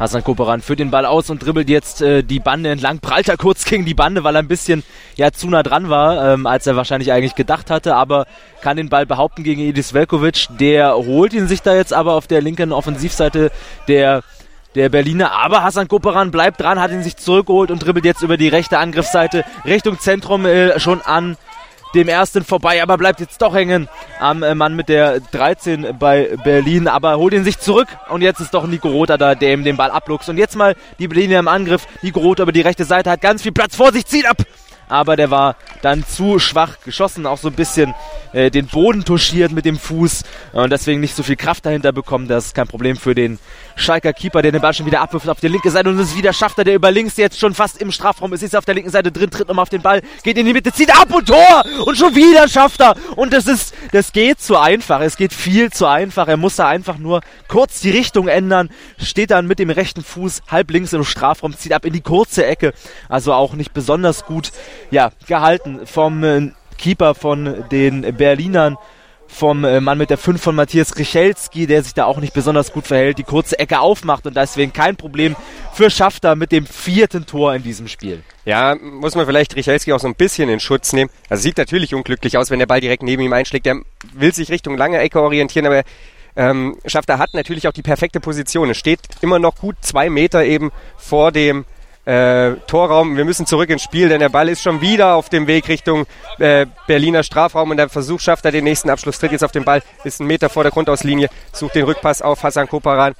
Hasan Koperan führt den Ball aus und dribbelt jetzt äh, die Bande entlang, prallt er kurz gegen die Bande, weil er ein bisschen ja, zu nah dran war, ähm, als er wahrscheinlich eigentlich gedacht hatte, aber kann den Ball behaupten gegen Edis Velkovic. Der holt ihn sich da jetzt aber auf der linken Offensivseite der der Berliner, aber Hassan Koperan bleibt dran, hat ihn sich zurückgeholt und dribbelt jetzt über die rechte Angriffsseite Richtung Zentrum äh, schon an dem ersten vorbei, aber bleibt jetzt doch hängen am äh, Mann mit der 13 bei Berlin, aber holt ihn sich zurück. Und jetzt ist doch Nico Rother da, der ihm den Ball abluchst. Und jetzt mal die Berliner im Angriff, Nico Rother über die rechte Seite hat ganz viel Platz vor sich, zieht ab. Aber der war dann zu schwach geschossen, auch so ein bisschen äh, den Boden touchiert mit dem Fuß. Und deswegen nicht so viel Kraft dahinter bekommen. Das ist kein Problem für den Schalker Keeper, der den Ball schon wieder abwirft auf die linke Seite und es wieder schafft er, der über links jetzt schon fast im Strafraum ist, ist auf der linken Seite drin, tritt nochmal auf den Ball, geht in die Mitte, zieht ab und Tor! Und schon wieder schafft er! Und das ist, das geht zu einfach, es geht viel zu einfach, er muss da einfach nur kurz die Richtung ändern, steht dann mit dem rechten Fuß halb links im Strafraum, zieht ab in die kurze Ecke, also auch nicht besonders gut ja, gehalten vom äh, Keeper von den Berlinern vom äh, Mann mit der 5 von Matthias Richelski, der sich da auch nicht besonders gut verhält, die kurze Ecke aufmacht und deswegen kein Problem für Schafter mit dem vierten Tor in diesem Spiel. Ja, muss man vielleicht Richelski auch so ein bisschen in Schutz nehmen. Also sieht natürlich unglücklich aus, wenn der Ball direkt neben ihm einschlägt. Der will sich Richtung lange Ecke orientieren, aber ähm, Schafter hat natürlich auch die perfekte Position. Es steht immer noch gut zwei Meter eben vor dem äh, Torraum. Wir müssen zurück ins Spiel, denn der Ball ist schon wieder auf dem Weg Richtung äh, Berliner Strafraum und der Versuch schafft er den nächsten Abschluss. Tritt jetzt auf den Ball, ist ein Meter vor der Grundauslinie, sucht den Rückpass auf Hassan Koparan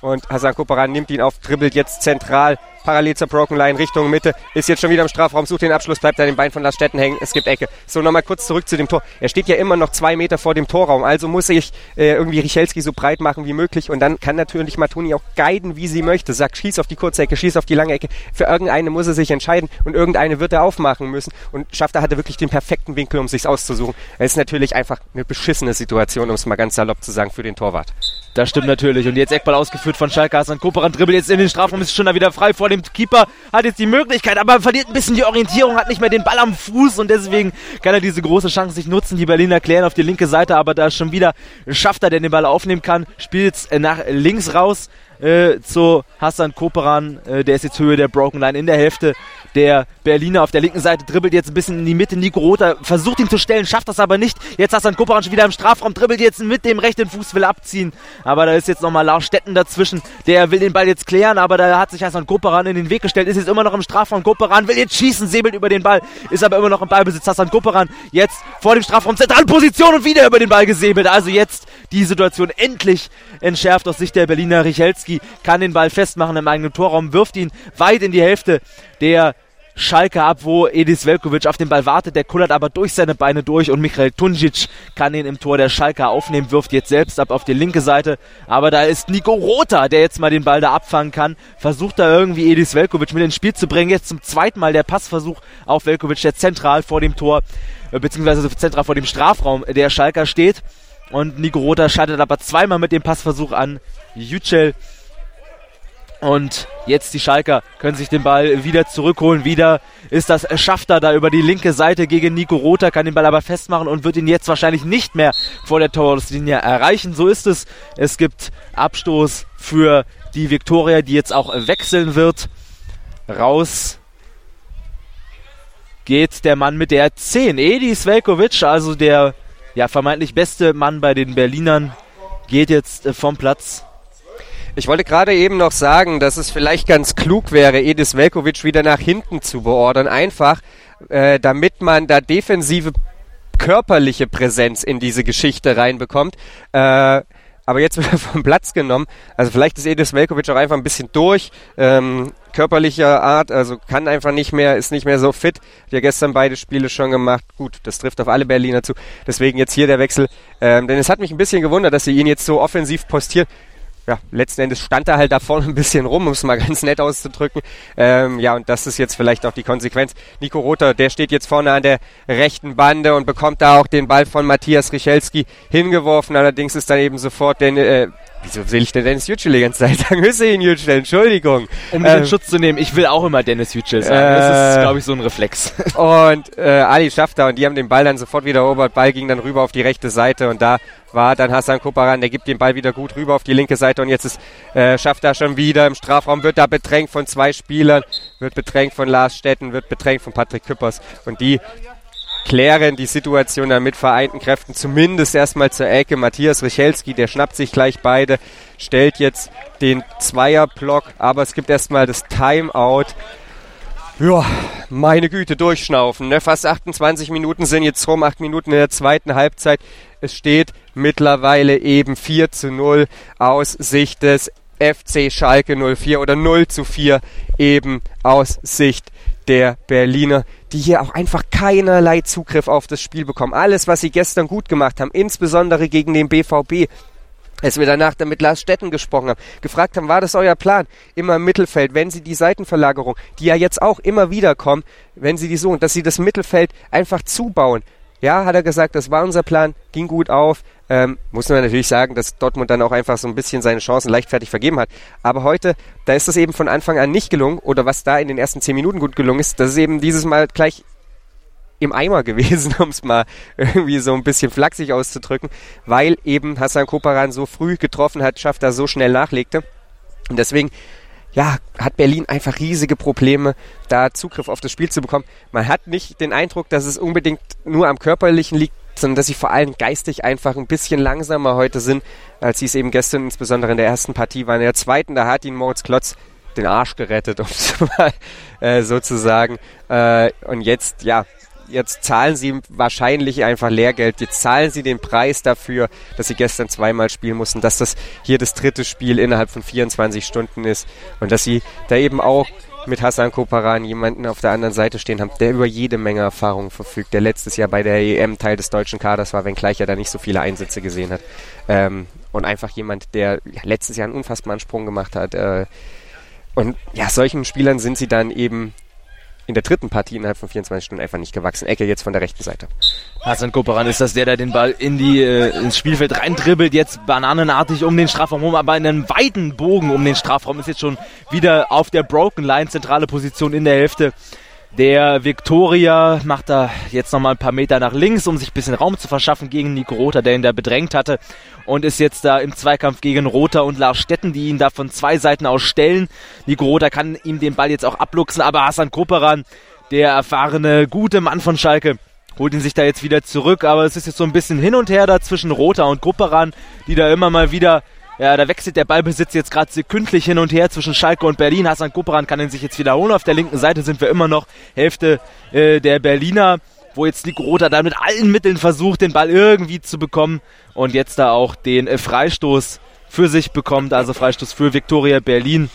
und Hassan Koparan nimmt ihn auf, dribbelt jetzt zentral parallel zur Broken Line Richtung Mitte, ist jetzt schon wieder im Strafraum, sucht den Abschluss, bleibt an den Bein von Lars Stetten hängen, es gibt Ecke. So, nochmal kurz zurück zu dem Tor. Er steht ja immer noch zwei Meter vor dem Torraum, also muss ich äh, irgendwie Richelski so breit machen wie möglich und dann kann natürlich Matuni auch guiden, wie sie möchte. Sagt, schieß auf die kurze Ecke, schieß auf die lange Ecke. Für irgendeine muss er sich entscheiden und irgendeine wird er aufmachen müssen und Schafter hatte wirklich den perfekten Winkel, um sich's auszusuchen. Es ist natürlich einfach eine beschissene Situation, um es mal ganz salopp zu sagen, für den Torwart. Das stimmt natürlich. Und jetzt Eckball ausgeführt von Schalke. Hassan Koperan dribbelt jetzt in den Strafraum, ist schon da wieder frei vor dem Keeper. Hat jetzt die Möglichkeit, aber verliert ein bisschen die Orientierung, hat nicht mehr den Ball am Fuß und deswegen kann er diese große Chance nicht nutzen. Die Berliner klären auf die linke Seite, aber da schon wieder schafft er, der den Ball aufnehmen kann. Spielt nach links raus äh, zu Hassan Koperan. Äh, der ist jetzt Höhe der Broken Line in der Hälfte der Berliner auf der linken Seite dribbelt jetzt ein bisschen in die Mitte. Nico Rother versucht ihn zu stellen, schafft das aber nicht. Jetzt Hassan schon wieder im Strafraum, dribbelt jetzt mit dem rechten Fuß, will abziehen. Aber da ist jetzt nochmal Lars Stetten dazwischen. Der will den Ball jetzt klären, aber da hat sich Hassan Koparan in den Weg gestellt, ist jetzt immer noch im Strafraum. Koparan will jetzt schießen, säbelt über den Ball, ist aber immer noch im Ballbesitz. Hassan Koparan jetzt vor dem Strafraum, Zentralposition und wieder über den Ball gesäbelt. Also jetzt die Situation endlich entschärft aus Sicht der Berliner. Richelski kann den Ball festmachen im eigenen Torraum, wirft ihn weit in die Hälfte der Schalke ab, wo Edis Velkovic auf den Ball wartet. Der kullert aber durch seine Beine durch und Michael Tunjic kann ihn im Tor der Schalke aufnehmen, wirft jetzt selbst ab auf die linke Seite. Aber da ist Nico Rota, der jetzt mal den Ball da abfangen kann. Versucht da irgendwie Edis Velkovic mit ins Spiel zu bringen. Jetzt zum zweiten Mal der Passversuch auf Velkovic, der zentral vor dem Tor, äh, beziehungsweise zentral vor dem Strafraum der Schalker steht. Und Nico Rota scheitert aber zweimal mit dem Passversuch an Yücel. Und jetzt die Schalker können sich den Ball wieder zurückholen. Wieder ist das Schafter da über die linke Seite gegen Nico Rother, kann den Ball aber festmachen und wird ihn jetzt wahrscheinlich nicht mehr vor der Torlinie erreichen. So ist es. Es gibt Abstoß für die Viktoria, die jetzt auch wechseln wird. Raus geht der Mann mit der 10. Edi Svelkovic, also der ja, vermeintlich beste Mann bei den Berlinern, geht jetzt vom Platz. Ich wollte gerade eben noch sagen, dass es vielleicht ganz klug wäre, Edis Velkovic wieder nach hinten zu beordern. Einfach, äh, damit man da defensive körperliche Präsenz in diese Geschichte reinbekommt. Äh, aber jetzt wird er vom Platz genommen. Also vielleicht ist Edis Velkovic auch einfach ein bisschen durch, ähm, körperlicher Art, also kann einfach nicht mehr, ist nicht mehr so fit. Hat ja gestern beide Spiele schon gemacht. Gut, das trifft auf alle Berliner zu. Deswegen jetzt hier der Wechsel. Ähm, denn es hat mich ein bisschen gewundert, dass sie ihn jetzt so offensiv postieren ja, letzten Endes stand er halt da vorne ein bisschen rum, um es mal ganz nett auszudrücken. Ähm, ja, und das ist jetzt vielleicht auch die Konsequenz. Nico Rother, der steht jetzt vorne an der rechten Bande und bekommt da auch den Ball von Matthias Richelski hingeworfen. Allerdings ist dann eben sofort der, äh, Wieso will ich denn Dennis Yücel die ganze Zeit sagen? Hüseyin Yücel, Entschuldigung. Um mich ähm, in Schutz zu nehmen, ich will auch immer Dennis Yücel sagen. Äh, das ist, glaube ich, so ein Reflex. Und äh, Ali schafft da und die haben den Ball dann sofort wieder erobert. Ball ging dann rüber auf die rechte Seite und da war dann Hassan Koparan, der gibt den Ball wieder gut rüber auf die linke Seite und jetzt ist äh, schafft er schon wieder im Strafraum, wird da bedrängt von zwei Spielern, wird bedrängt von Lars Stetten, wird bedrängt von Patrick Küppers und die klären die Situation dann mit vereinten Kräften zumindest erstmal zur Ecke. Matthias Richelski, der schnappt sich gleich beide, stellt jetzt den Zweierblock, aber es gibt erstmal das Timeout. Ja, meine Güte, durchschnaufen. Ne? Fast 28 Minuten sind jetzt rum, 8 Minuten in der zweiten Halbzeit. Es steht mittlerweile eben 4 zu 0 aus Sicht des FC Schalke 04 oder 0 zu 4 eben aus Sicht der Berliner, die hier auch einfach keinerlei Zugriff auf das Spiel bekommen. Alles, was sie gestern gut gemacht haben, insbesondere gegen den BVB, als wir danach dann mit Lars Stetten gesprochen haben, gefragt haben, war das euer Plan? Immer im Mittelfeld, wenn sie die Seitenverlagerung, die ja jetzt auch immer wieder kommen, wenn sie die so, dass sie das Mittelfeld einfach zubauen. Ja, hat er gesagt, das war unser Plan, ging gut auf. Ähm, muss man natürlich sagen, dass Dortmund dann auch einfach so ein bisschen seine Chancen leichtfertig vergeben hat. Aber heute, da ist es eben von Anfang an nicht gelungen. Oder was da in den ersten zehn Minuten gut gelungen ist, das ist eben dieses Mal gleich im Eimer gewesen, um es mal irgendwie so ein bisschen flachsig auszudrücken, weil eben Hassan Koparan so früh getroffen hat, schafft er so schnell nachlegte. Und deswegen ja, hat Berlin einfach riesige Probleme, da Zugriff auf das Spiel zu bekommen. Man hat nicht den Eindruck, dass es unbedingt nur am Körperlichen liegt, sondern dass sie vor allem geistig einfach ein bisschen langsamer heute sind, als sie es eben gestern insbesondere in der ersten Partie waren. In der zweiten, da hat ihn Moritz Klotz den Arsch gerettet, um es mal äh, sozusagen. Äh, und jetzt, ja, jetzt zahlen sie wahrscheinlich einfach Lehrgeld. Jetzt zahlen sie den Preis dafür, dass sie gestern zweimal spielen mussten, dass das hier das dritte Spiel innerhalb von 24 Stunden ist und dass sie da eben auch mit Hassan Koparan jemanden auf der anderen Seite stehen haben, der über jede Menge Erfahrung verfügt, der letztes Jahr bei der EM Teil des deutschen Kaders war, wenngleich er da nicht so viele Einsätze gesehen hat. Ähm, und einfach jemand, der letztes Jahr einen unfassbaren Sprung gemacht hat. Äh, und ja, solchen Spielern sind sie dann eben in der dritten Partie innerhalb von 24 Stunden einfach nicht gewachsen. Ecke jetzt von der rechten Seite. Hassan Koperan ist das, der da den Ball in die, äh, ins Spielfeld reindribbelt, jetzt bananenartig um den Strafraum rum, aber in einem weiten Bogen um den Strafraum ist jetzt schon wieder auf der Broken Line, zentrale Position in der Hälfte der Victoria macht da jetzt nochmal ein paar Meter nach links, um sich ein bisschen Raum zu verschaffen gegen Nico Rother, der ihn da bedrängt hatte. Und ist jetzt da im Zweikampf gegen Rother und Lars Stetten, die ihn da von zwei Seiten aus stellen. Nico Rother kann ihm den Ball jetzt auch abluchsen, aber Hassan Koperan, der erfahrene, gute Mann von Schalke, holt ihn sich da jetzt wieder zurück. Aber es ist jetzt so ein bisschen hin und her da zwischen Rother und Koperan, die da immer mal wieder ja, da wechselt der Ballbesitz jetzt gerade sekündlich hin und her zwischen Schalke und Berlin. Hassan Kuperan kann ihn sich jetzt wiederholen. Auf der linken Seite sind wir immer noch Hälfte äh, der Berliner, wo jetzt Nico Rother da mit allen Mitteln versucht, den Ball irgendwie zu bekommen und jetzt da auch den äh, Freistoß für sich bekommt. Also Freistoß für Viktoria Berlin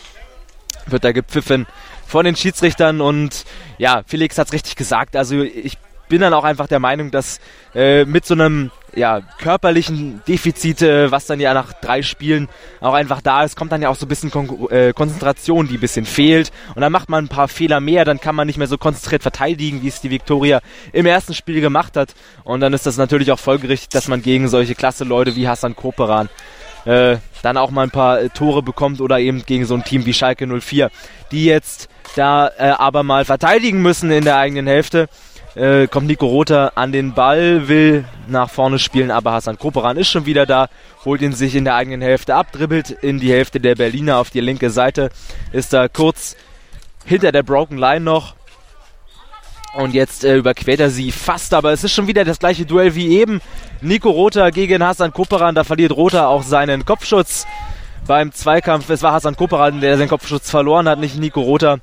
wird da gepfiffen von den Schiedsrichtern und ja, Felix hat's richtig gesagt. Also ich bin dann auch einfach der Meinung, dass äh, mit so einem ja, körperlichen Defizit, äh, was dann ja nach drei Spielen auch einfach da ist, kommt dann ja auch so ein bisschen Kon äh, Konzentration, die ein bisschen fehlt. Und dann macht man ein paar Fehler mehr, dann kann man nicht mehr so konzentriert verteidigen, wie es die Viktoria im ersten Spiel gemacht hat. Und dann ist das natürlich auch folgerichtig, dass man gegen solche klasse Leute wie Hassan Koperan äh, dann auch mal ein paar äh, Tore bekommt oder eben gegen so ein Team wie Schalke 04, die jetzt da äh, aber mal verteidigen müssen in der eigenen Hälfte äh, kommt Nico Rother an den Ball, will nach vorne spielen, aber Hassan Koperan ist schon wieder da, holt ihn sich in der eigenen Hälfte ab, dribbelt in die Hälfte der Berliner auf die linke Seite, ist da kurz hinter der Broken Line noch. Und jetzt äh, überquert er sie fast, aber es ist schon wieder das gleiche Duell wie eben. Nico Rother gegen Hassan Koperan, da verliert Rother auch seinen Kopfschutz beim Zweikampf. Es war Hassan Koperan, der seinen Kopfschutz verloren hat, nicht Nico Rother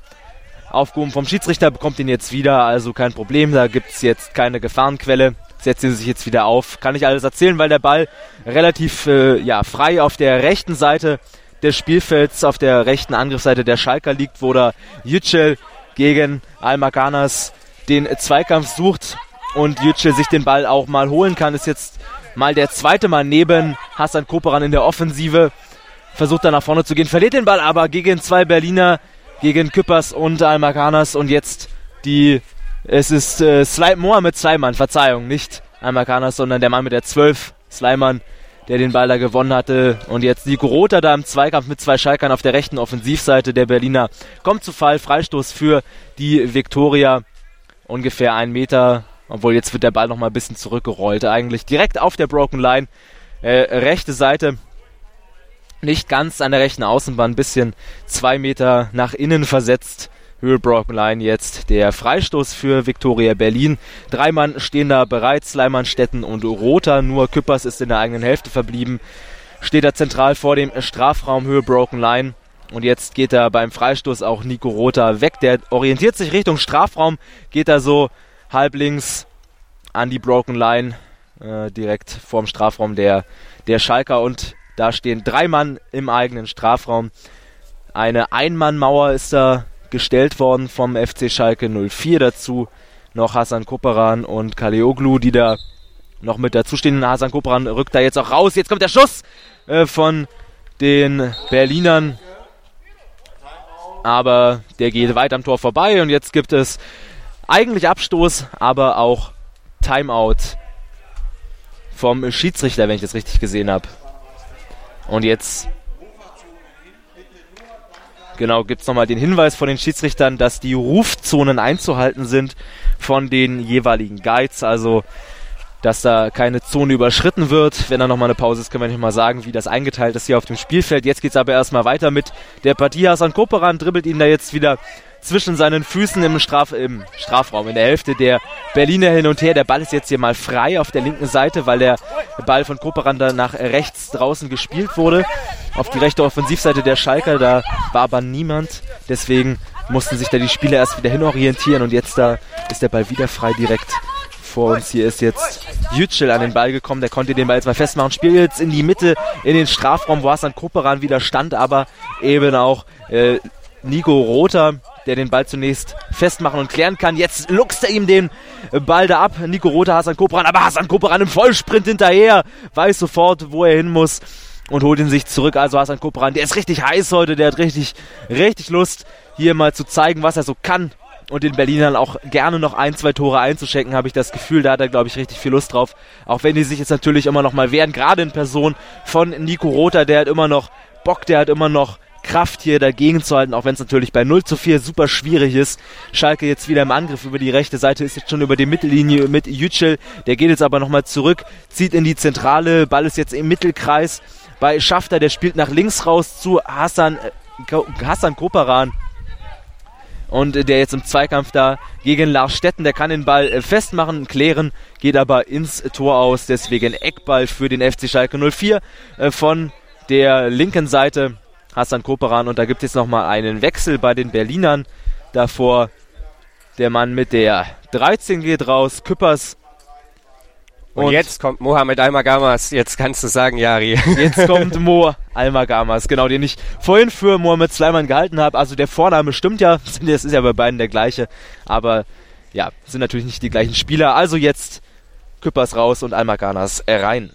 aufgehoben vom Schiedsrichter, bekommt ihn jetzt wieder, also kein Problem, da gibt es jetzt keine Gefahrenquelle. setzt sie sich jetzt wieder auf. Kann ich alles erzählen, weil der Ball relativ äh, ja, frei auf der rechten Seite des Spielfelds, auf der rechten Angriffsseite der Schalker liegt, wo da Yücel gegen Almaganas den Zweikampf sucht und Yücel sich den Ball auch mal holen kann. Ist jetzt mal der zweite Mal neben Hassan Koperan in der Offensive. Versucht dann nach vorne zu gehen, verliert den Ball aber gegen zwei Berliner, gegen Küppers und Almaganas und jetzt die es ist äh, Sli Mohamed Sleiman, Verzeihung, nicht Almakanas, sondern der Mann mit der 12, Sleiman, der den Ball da gewonnen hatte. Und jetzt Nico Rother da im Zweikampf mit zwei Schalkern auf der rechten Offensivseite der Berliner. Kommt zu Fall, Freistoß für die Viktoria. Ungefähr ein Meter, obwohl jetzt wird der Ball nochmal ein bisschen zurückgerollt. Eigentlich direkt auf der Broken Line. Äh, rechte Seite nicht ganz an der rechten Außenbahn, ein bisschen zwei Meter nach innen versetzt. Höhe Broken Line jetzt der Freistoß für Viktoria Berlin. Drei Mann stehen da bereits, Leimann, Stetten und Rother. Nur Küppers ist in der eigenen Hälfte verblieben. Steht da zentral vor dem Strafraum Höhe Broken Line. Und jetzt geht er beim Freistoß auch Nico Rother weg. Der orientiert sich Richtung Strafraum, geht da so halblinks an die Broken Line, äh, direkt vorm Strafraum der, der Schalker. Und da stehen drei Mann im eigenen Strafraum. Eine Einmannmauer ist da gestellt worden vom FC Schalke 04 dazu. Noch Hasan Koperan und Kaleoglu, die da noch mit dazustehen. Hasan Koperan rückt da jetzt auch raus. Jetzt kommt der Schuss äh, von den Berlinern. Aber der geht weit am Tor vorbei und jetzt gibt es eigentlich Abstoß, aber auch Timeout vom Schiedsrichter, wenn ich das richtig gesehen habe. Und jetzt Genau, gibt es nochmal den Hinweis von den Schiedsrichtern, dass die Rufzonen einzuhalten sind von den jeweiligen Guides. Also, dass da keine Zone überschritten wird. Wenn da nochmal eine Pause ist, können wir nicht mal sagen, wie das eingeteilt ist hier auf dem Spielfeld. Jetzt geht es aber erstmal weiter mit der Partie. Hasan Koperan dribbelt ihn da jetzt wieder zwischen seinen Füßen im, Straf im Strafraum, in der Hälfte der Berliner hin und her. Der Ball ist jetzt hier mal frei auf der linken Seite, weil der Ball von Koperan da nach rechts draußen gespielt wurde. Auf die rechte Offensivseite der Schalker, da war aber niemand. Deswegen mussten sich da die Spieler erst wieder hinorientieren und jetzt da ist der Ball wieder frei direkt vor uns. Hier ist jetzt Yücel an den Ball gekommen, der konnte den Ball jetzt mal festmachen. Spiel jetzt in die Mitte, in den Strafraum, wo Hassan Koperan wieder stand, aber eben auch äh, Nico Rother der den Ball zunächst festmachen und klären kann. Jetzt luchst er ihm den Ball da ab. Nico Rother, Hassan Koperan, aber Hassan Koperan im Vollsprint hinterher, weiß sofort, wo er hin muss und holt ihn sich zurück. Also Hassan Koperan, der ist richtig heiß heute, der hat richtig, richtig Lust, hier mal zu zeigen, was er so kann. Und den Berlinern auch gerne noch ein, zwei Tore einzuschenken, habe ich das Gefühl. Da hat er, glaube ich, richtig viel Lust drauf. Auch wenn die sich jetzt natürlich immer noch mal wehren, gerade in Person von Nico Rother, der hat immer noch Bock, der hat immer noch Kraft hier dagegen zu halten, auch wenn es natürlich bei 0 zu 4 super schwierig ist. Schalke jetzt wieder im Angriff über die rechte Seite, ist jetzt schon über die Mittellinie mit Yücel. Der geht jetzt aber nochmal zurück, zieht in die Zentrale, Ball ist jetzt im Mittelkreis. Bei Schafter, der spielt nach links raus zu Hassan, äh, Hassan Koperan. Und der jetzt im Zweikampf da gegen Lars Stetten, der kann den Ball äh, festmachen, klären, geht aber ins Tor aus. Deswegen Eckball für den FC Schalke 04 äh, von der linken Seite. Hassan Koperan. Und da gibt es nochmal einen Wechsel bei den Berlinern. Davor der Mann mit der 13 geht raus, Küppers. Und, und jetzt kommt Mohamed Almagamas. Jetzt kannst du sagen, Jari. Jetzt kommt Mo Almagamas, genau, den ich vorhin für Mohamed Sleiman gehalten habe. Also der Vorname stimmt ja, das ist ja bei beiden der gleiche. Aber ja, sind natürlich nicht die gleichen Spieler. Also jetzt Küppers raus und Almagamas rein.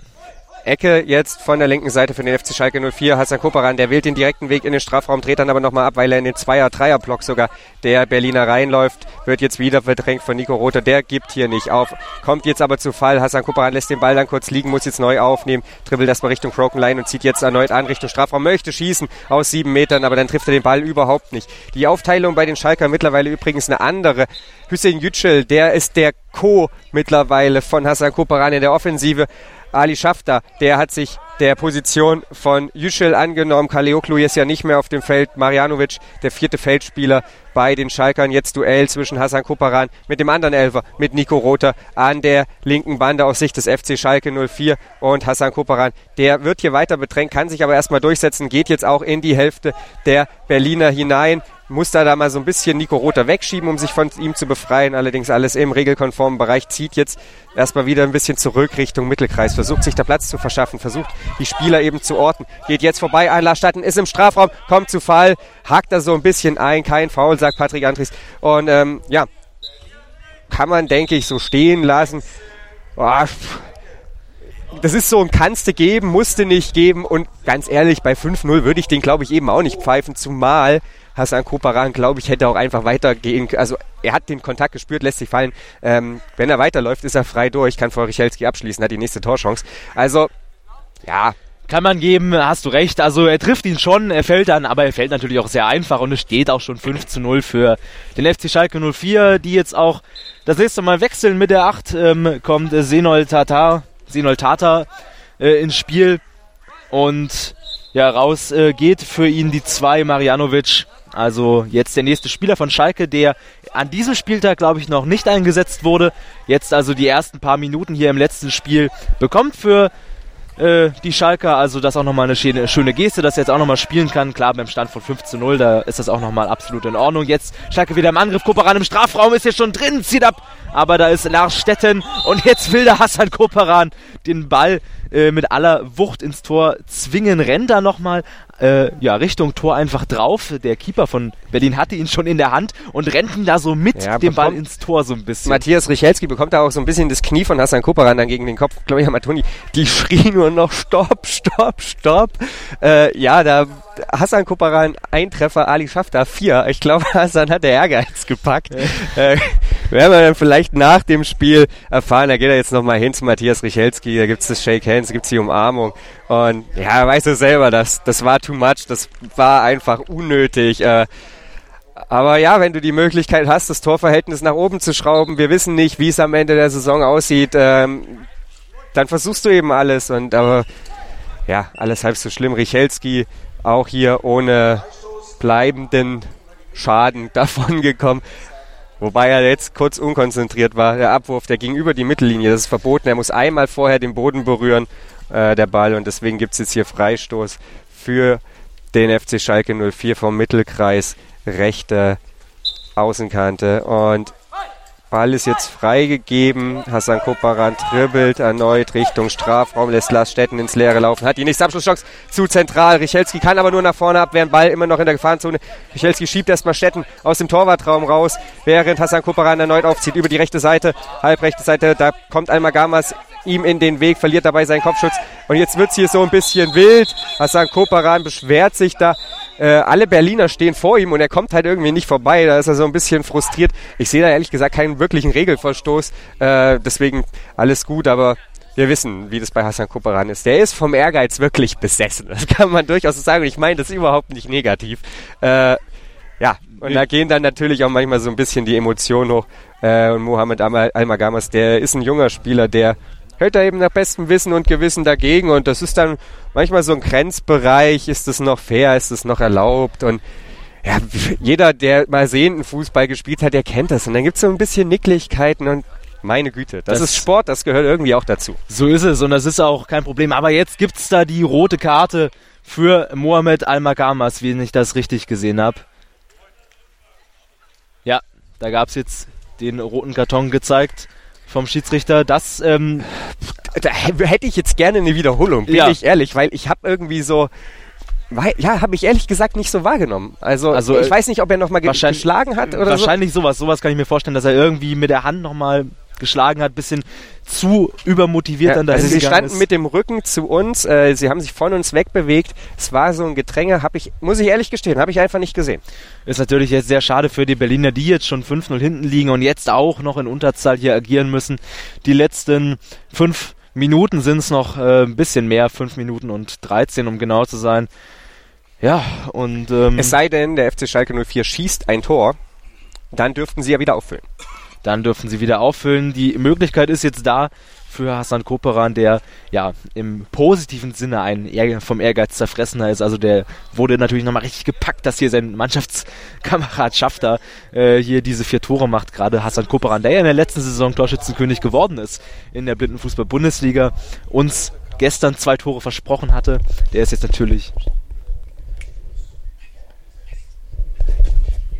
Ecke jetzt von der linken Seite für den FC Schalke 04. Hassan Koperan, der wählt den direkten Weg in den Strafraum, dreht dann aber nochmal ab, weil er in den Zweier-Dreier-Block sogar der Berliner reinläuft. Wird jetzt wieder verdrängt von Nico Rother. Der gibt hier nicht auf. Kommt jetzt aber zu Fall. Hassan Koperan lässt den Ball dann kurz liegen, muss jetzt neu aufnehmen, dribbelt erstmal Richtung Broken Line und zieht jetzt erneut an Richtung Strafraum. Möchte schießen aus sieben Metern, aber dann trifft er den Ball überhaupt nicht. Die Aufteilung bei den Schalker mittlerweile übrigens eine andere. Hüseyin Yücel, der ist der Co mittlerweile von Hassan Koperan in der Offensive. Ali Schafter, der hat sich der Position von Yücel angenommen. Kaleoklu ist ja nicht mehr auf dem Feld. Marjanovic, der vierte Feldspieler bei den Schalkern. Jetzt Duell zwischen Hasan Koparan mit dem anderen Elfer, mit Nico Rother an der linken Bande aus Sicht des FC Schalke 04 und Hasan Koparan. Der wird hier weiter bedrängt, kann sich aber erstmal durchsetzen, geht jetzt auch in die Hälfte der Berliner hinein, muss da da mal so ein bisschen Nico Rother wegschieben, um sich von ihm zu befreien. Allerdings alles im regelkonformen Bereich. Zieht jetzt erstmal wieder ein bisschen zurück Richtung Mittelkreis. Versucht sich da Platz zu verschaffen. Versucht die Spieler eben zu orten. Geht jetzt vorbei. Einlassstatten ist im Strafraum. Kommt zu Fall. Hakt da so ein bisschen ein. Kein Foul, sagt Patrick Andries. Und ähm, ja, kann man, denke ich, so stehen lassen. Boah, das ist so ein kannste geben, musste nicht geben und ganz ehrlich, bei 5-0 würde ich den, glaube ich, eben auch nicht pfeifen, zumal Hassan Koparan, glaube ich, hätte auch einfach weitergehen können. Also er hat den Kontakt gespürt, lässt sich fallen. Ähm, wenn er weiterläuft, ist er frei durch, kann vor Richelski abschließen, hat die nächste Torchance. Also, ja, kann man geben, hast du recht. Also er trifft ihn schon, er fällt dann, aber er fällt natürlich auch sehr einfach und es steht auch schon 5 zu 0 für den FC Schalke 04, die jetzt auch das nächste Mal wechseln mit der 8, ähm, kommt äh, Senol Tatar, Senol Tata äh, ins Spiel und ja, raus äh, geht für ihn die 2 Marianovic also jetzt der nächste Spieler von Schalke, der an diesem Spieltag, glaube ich, noch nicht eingesetzt wurde. Jetzt also die ersten paar Minuten hier im letzten Spiel bekommt für äh, die Schalker. Also das auch nochmal eine schöne, schöne Geste, dass er jetzt auch nochmal spielen kann. Klar, beim Stand von 5 zu 0, da ist das auch nochmal absolut in Ordnung. Jetzt Schalke wieder im Angriff. Koperan im Strafraum ist jetzt schon drin, zieht ab. Aber da ist Lars Stetten und jetzt will der Hassan Koperan den Ball äh, mit aller Wucht ins Tor zwingen. Rennt da nochmal äh, ja, Richtung Tor einfach drauf. Der Keeper von Berlin hatte ihn schon in der Hand und rennt ihn da so mit ja, dem Ball ins Tor so ein bisschen. Matthias Richelski bekommt da auch so ein bisschen das Knie von Hassan Koperan dann gegen den Kopf. Claudia Matoni, die schrie nur noch Stopp, Stopp, Stopp. Äh, ja, da Hassan Koperan ein Treffer, Ali Schafter vier. Ich glaube, Hassan hat der Ehrgeiz gepackt. äh, werden wir dann vielleicht nach dem Spiel erfahren. Da geht er jetzt nochmal hin zu Matthias Richelski. Da gibt's das Shake Hands, gibt's die Umarmung. Und ja, weißt du selber, das, das war too much. Das war einfach unnötig. Äh, aber ja, wenn du die Möglichkeit hast, das Torverhältnis nach oben zu schrauben, wir wissen nicht, wie es am Ende der Saison aussieht, ähm, dann versuchst du eben alles. Und aber ja, alles halb so schlimm. Richelski auch hier ohne bleibenden Schaden davon gekommen. Wobei er jetzt kurz unkonzentriert war. Der Abwurf, der ging über die Mittellinie. Das ist verboten. Er muss einmal vorher den Boden berühren, äh, der Ball. Und deswegen gibt es jetzt hier Freistoß für den FC Schalke 04 vom Mittelkreis, rechte Außenkante. Und Ball ist jetzt freigegeben. Hassan Koparan dribbelt erneut Richtung Strafraum, lässt Lars Stetten ins Leere laufen. Hat die nächste Abschlusschance zu zentral. Richelski kann aber nur nach vorne abwehren. Ball immer noch in der Gefahrenzone. Richelski schiebt erstmal Stetten aus dem Torwartraum raus, während Hassan Koparan erneut aufzieht über die rechte Seite, halbrechte Seite. Da kommt Almagamas ihm in den Weg, verliert dabei seinen Kopfschutz. Und jetzt wird es hier so ein bisschen wild. Hassan Koparan beschwert sich da. Äh, alle Berliner stehen vor ihm und er kommt halt irgendwie nicht vorbei. Da ist er so ein bisschen frustriert. Ich sehe da ehrlich gesagt keinen wirklichen Regelverstoß. Äh, deswegen alles gut, aber wir wissen, wie das bei Hassan Koparan ist. Der ist vom Ehrgeiz wirklich besessen. Das kann man durchaus so sagen. Und ich meine das überhaupt nicht negativ. Äh, ja, und da gehen dann natürlich auch manchmal so ein bisschen die Emotionen hoch. Äh, und Mohamed Almagamas, der ist ein junger Spieler, der hält er eben nach bestem Wissen und Gewissen dagegen und das ist dann manchmal so ein Grenzbereich, ist es noch fair, ist es noch erlaubt und ja, jeder, der mal sehenden Fußball gespielt hat, der kennt das und dann gibt es so ein bisschen Nicklichkeiten und meine Güte, das, das, ist Sport, das gehört irgendwie auch dazu. So ist es und das ist auch kein Problem. Aber jetzt gibt es da die rote Karte für Mohamed Al-Makamas, wie ich das richtig gesehen habe. Ja, da gab es jetzt den roten Karton gezeigt vom Schiedsrichter. Das ähm, da hätte ich jetzt gerne eine Wiederholung, bin ja. ich ehrlich, weil ich habe irgendwie so ja, habe ich ehrlich gesagt nicht so wahrgenommen. Also, also ich äh, weiß nicht, ob er nochmal ge geschlagen hat oder Wahrscheinlich so. sowas. Sowas kann ich mir vorstellen, dass er irgendwie mit der Hand nochmal geschlagen hat, bisschen zu übermotiviert ja, dann dahin Also sie standen ist. mit dem Rücken zu uns, äh, sie haben sich von uns wegbewegt. Es war so ein Gedränge, habe ich, muss ich ehrlich gestehen, habe ich einfach nicht gesehen. Ist natürlich jetzt sehr schade für die Berliner, die jetzt schon 5-0 hinten liegen und jetzt auch noch in Unterzahl hier agieren müssen. Die letzten fünf Minuten sind es noch äh, ein bisschen mehr, fünf Minuten und 13, um genau zu sein. Ja, und ähm, es sei denn, der FC Schalke 04 schießt ein Tor, dann dürften sie ja wieder auffüllen dann dürfen sie wieder auffüllen. Die Möglichkeit ist jetzt da für Hassan Koperan, der ja im positiven Sinne ein Ehr vom Ehrgeiz zerfressener ist. Also der wurde natürlich nochmal richtig gepackt, dass hier sein Mannschaftskamerad Schafter äh, hier diese vier Tore macht. Gerade Hassan Koperan, der ja in der letzten Saison Torschützenkönig geworden ist in der Blindenfußball-Bundesliga, uns gestern zwei Tore versprochen hatte. Der ist jetzt natürlich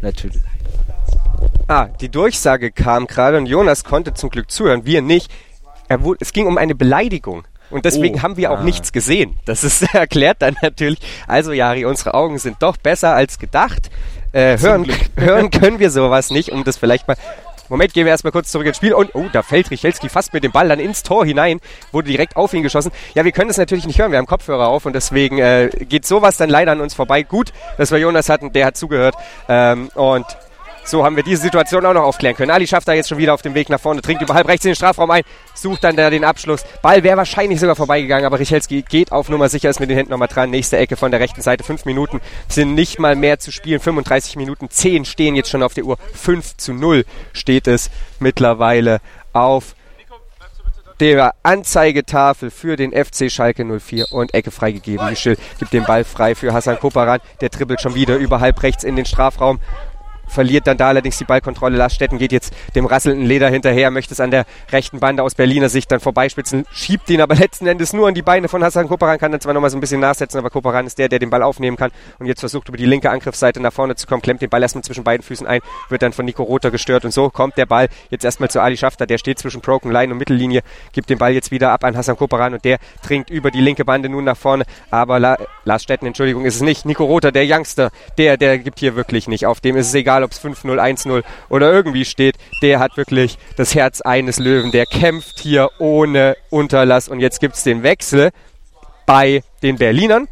Natürlich. Ah, die Durchsage kam gerade und Jonas konnte zum Glück zuhören, wir nicht. Wurde, es ging um eine Beleidigung. Und deswegen Oh. haben wir auch Ah. nichts gesehen. Das ist erklärt dann natürlich. Also, Jari, unsere Augen sind doch besser als gedacht. Äh, hören, hören können wir sowas nicht, um das vielleicht mal. Moment, gehen wir erstmal kurz zurück ins Spiel. Und, oh, da fällt Richelski fast mit dem Ball dann ins Tor hinein, wurde direkt auf ihn geschossen. Ja, wir können das natürlich nicht hören, wir haben Kopfhörer auf und deswegen äh, geht sowas dann leider an uns vorbei. Gut, dass wir Jonas hatten, der hat zugehört. Ähm, und so haben wir diese Situation auch noch aufklären können. Ali schafft da jetzt schon wieder auf dem Weg nach vorne, trinkt über halb rechts in den Strafraum ein, sucht dann da den Abschluss. Ball wäre wahrscheinlich sogar vorbeigegangen, aber Richelski geht auf Nummer sicher, ist mit den Händen nochmal dran. Nächste Ecke von der rechten Seite. Fünf Minuten sind nicht mal mehr zu spielen. 35 Minuten, 10 stehen jetzt schon auf der Uhr. 5 zu 0 steht es mittlerweile auf der Anzeigetafel für den FC Schalke 04 und Ecke freigegeben. Michel gibt den Ball frei für Hassan Koparan. Der dribbelt schon wieder über halb rechts in den Strafraum. Verliert dann da allerdings die Ballkontrolle. Lars Stetten geht jetzt dem rasselnden Leder hinterher, möchte es an der rechten Bande aus Berliner Sicht dann vorbeispitzen, schiebt ihn aber letzten Endes nur an die Beine von Hassan Koparan, kann dann zwar nochmal so ein bisschen nachsetzen, aber Koparan ist der, der den Ball aufnehmen kann und jetzt versucht über die linke Angriffsseite nach vorne zu kommen, klemmt den Ball erstmal zwischen beiden Füßen ein, wird dann von Nico Rother gestört und so kommt der Ball jetzt erstmal zu Ali Schafter, der steht zwischen Broken Line und Mittellinie, gibt den Ball jetzt wieder ab an Hassan Koparan und der dringt über die linke Bande nun nach vorne, aber La Lars Stetten, Entschuldigung, ist es nicht. Nico Rother, der Youngster, der, der gibt hier wirklich nicht auf. Dem ist es egal, ob es 5-0, 1-0 oder irgendwie steht. Der hat wirklich das Herz eines Löwen. Der kämpft hier ohne Unterlass und jetzt gibt's den Wechsel bei den Berlinern.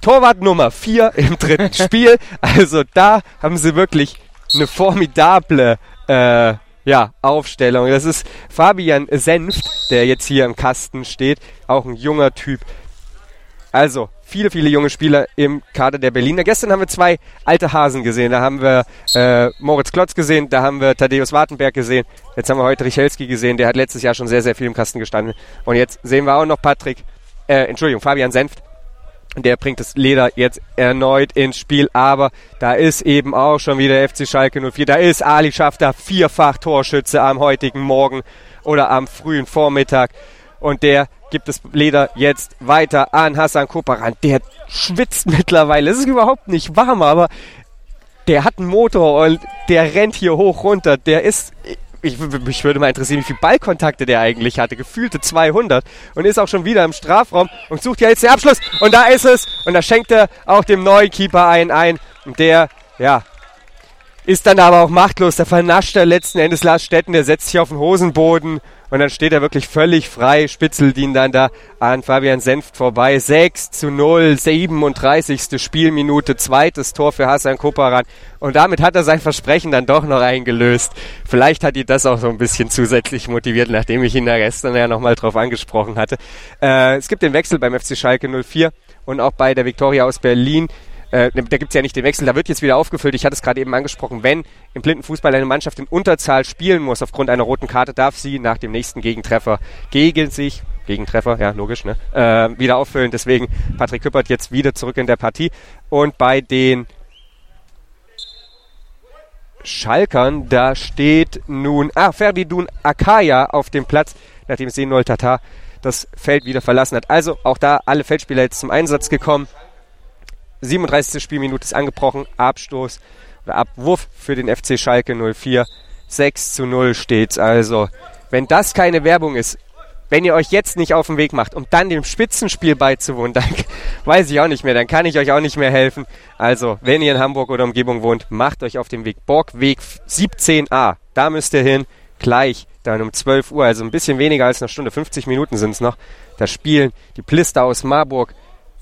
Torwart Nummer 4 im dritten Spiel. Also da haben sie wirklich eine formidable äh, ja, Aufstellung. Das ist Fabian Senft, der jetzt hier im Kasten steht. Auch ein junger Typ. Also, viele, viele junge Spieler im Kader der Berliner. Gestern haben wir zwei alte Hasen gesehen. Da haben wir äh, Moritz Klotz gesehen, da haben wir Thaddeus Wartenberg gesehen. Jetzt haben wir heute Richelski gesehen, der hat letztes Jahr schon sehr, sehr viel im Kasten gestanden. Und jetzt sehen wir auch noch Patrick, äh, Entschuldigung, Fabian Senft. Der bringt das Leder jetzt erneut ins Spiel, aber da ist eben auch schon wieder FC Schalke 04. Da ist Ali Schafter, vierfach Torschütze am heutigen Morgen oder am frühen Vormittag. Und der gibt das Leder jetzt weiter an Hassan Koparan. Der schwitzt mittlerweile. Es ist überhaupt nicht warm, aber der hat einen Motor und der rennt hier hoch runter. Der ist, ich, mich würde mal interessieren, wie viele Ballkontakte der eigentlich hatte. Gefühlte 200 und ist auch schon wieder im Strafraum und sucht ja jetzt den Abschluss. Und da ist es. Und da schenkt er auch dem neuen Keeper einen ein. Und der, ja, ist dann aber auch machtlos. Da vernascht er letzten Endes Lars Stetten. Der setzt sich auf den Hosenboden und dann steht er wirklich völlig frei, spitzelt ihn dann da an Fabian Senft vorbei. 6 zu 0, 37. Spielminute, zweites Tor für Hassan Koparan. Und damit hat er sein Versprechen dann doch noch eingelöst. Vielleicht hat ihn das auch so ein bisschen zusätzlich motiviert, nachdem ich ihn da gestern ja nochmal drauf angesprochen hatte. Äh, es gibt den Wechsel beim FC Schalke 04 und auch bei der Viktoria aus Berlin. Äh, da gibt's ja nicht den Wechsel, da wird jetzt wieder aufgefüllt. Ich hatte es gerade eben angesprochen, wenn im Blindenfußball eine Mannschaft in Unterzahl spielen muss aufgrund einer roten Karte, darf sie nach dem nächsten Gegentreffer gegen sich, Gegentreffer, ja logisch, ne, äh, wieder auffüllen. Deswegen Patrick Küppert jetzt wieder zurück in der Partie. Und bei den Schalkern, da steht nun, ah, Ferdinand Akaya auf dem Platz, nachdem Senol Tatar das Feld wieder verlassen hat. Also auch da alle Feldspieler jetzt zum Einsatz gekommen. 37. Spielminute ist angebrochen. Abstoß oder Abwurf für den FC Schalke 04. 6 zu 0 steht's also. Wenn das keine Werbung ist, wenn ihr euch jetzt nicht auf den Weg macht, um dann dem Spitzenspiel beizuwohnen, dann weiß ich auch nicht mehr, dann kann ich euch auch nicht mehr helfen. Also, wenn ihr in Hamburg oder Umgebung wohnt, macht euch auf den Weg. Borgweg 17a, da müsst ihr hin, gleich, dann um 12 Uhr, also ein bisschen weniger als eine Stunde, 50 Minuten sind's noch. Da spielen die Plister aus Marburg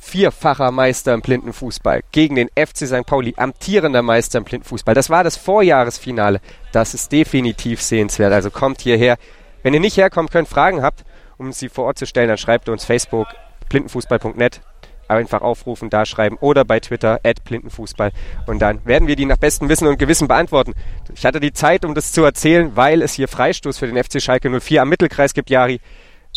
vierfacher Meister im Blindenfußball gegen den FC St. Pauli, amtierender Meister im Blindenfußball. Das war das Vorjahresfinale. Das ist definitiv sehenswert. Also kommt hierher. Wenn ihr nicht herkommt, könnt Fragen habt, um sie vor Ort zu stellen, dann schreibt uns Facebook blindenfußball.net einfach aufrufen, da schreiben oder bei Twitter at blindenfußball und dann werden wir die nach bestem Wissen und Gewissen beantworten. Ich hatte die Zeit, um das zu erzählen, weil es hier Freistoß für den FC Schalke 04 am Mittelkreis gibt, Jari.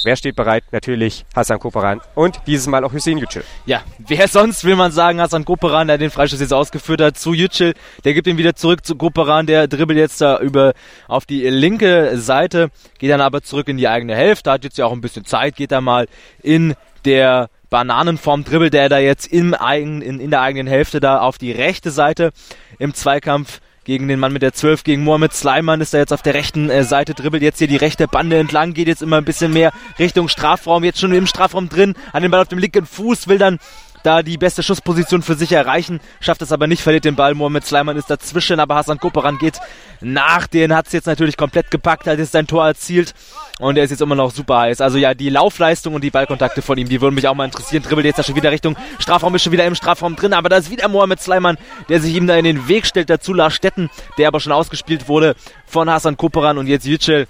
Wer steht bereit? Natürlich Hassan Koparan und dieses Mal auch Hüseyin Yücel. Ja, wer sonst will man sagen, Hassan Koperan, der den Freistoß jetzt ausgeführt hat, zu Yücel, der gibt ihn wieder zurück zu Koperan, der dribbelt jetzt da über auf die linke Seite, geht dann aber zurück in die eigene Hälfte, hat jetzt ja auch ein bisschen Zeit, geht da mal in der Bananenform dribbelt der da jetzt im eigen, in, in der eigenen Hälfte da auf die rechte Seite im Zweikampf gegen den Mann mit der 12, gegen Mohamed Sleiman ist er jetzt auf der rechten äh, Seite, dribbelt jetzt hier die rechte Bande entlang, geht jetzt immer ein bisschen mehr Richtung Strafraum, jetzt schon im Strafraum drin, an den Ball auf dem linken Fuß, will dann da die beste Schussposition für sich erreichen, schafft es aber nicht, verliert den Ball. Mohamed Sleiman ist dazwischen, aber Hassan Koperan geht nach. Den hat es jetzt natürlich komplett gepackt, hat jetzt sein Tor erzielt und er ist jetzt immer noch super heiß. Also ja, die Laufleistung und die Ballkontakte von ihm, die würden mich auch mal interessieren. Dribbelt jetzt da schon wieder Richtung Strafraum, ist schon wieder im Strafraum drin, aber da ist wieder Mohamed Sleiman, der sich ihm da in den Weg stellt. Dazu Lars Stetten, der aber schon ausgespielt wurde von Hassan Koperan und jetzt Yücel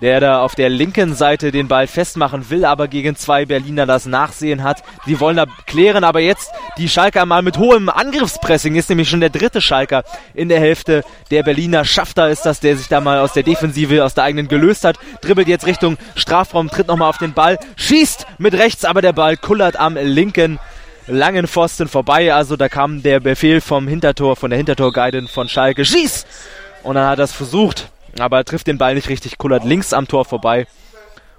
der da auf der linken Seite den Ball festmachen will, aber gegen zwei Berliner das Nachsehen hat. Die wollen da klären, aber jetzt die Schalker mal mit hohem Angriffspressing ist nämlich schon der dritte Schalker in der Hälfte der Berliner. Schafter ist das, der sich da mal aus der Defensive, aus der eigenen gelöst hat, dribbelt jetzt Richtung Strafraum, tritt nochmal auf den Ball, schießt mit rechts, aber der Ball kullert am linken langen Pfosten vorbei. Also da kam der Befehl vom Hintertor, von der Hintertorguidin von Schalke, schieß! Und dann hat er es versucht aber er trifft den Ball nicht richtig, kullert links am Tor vorbei.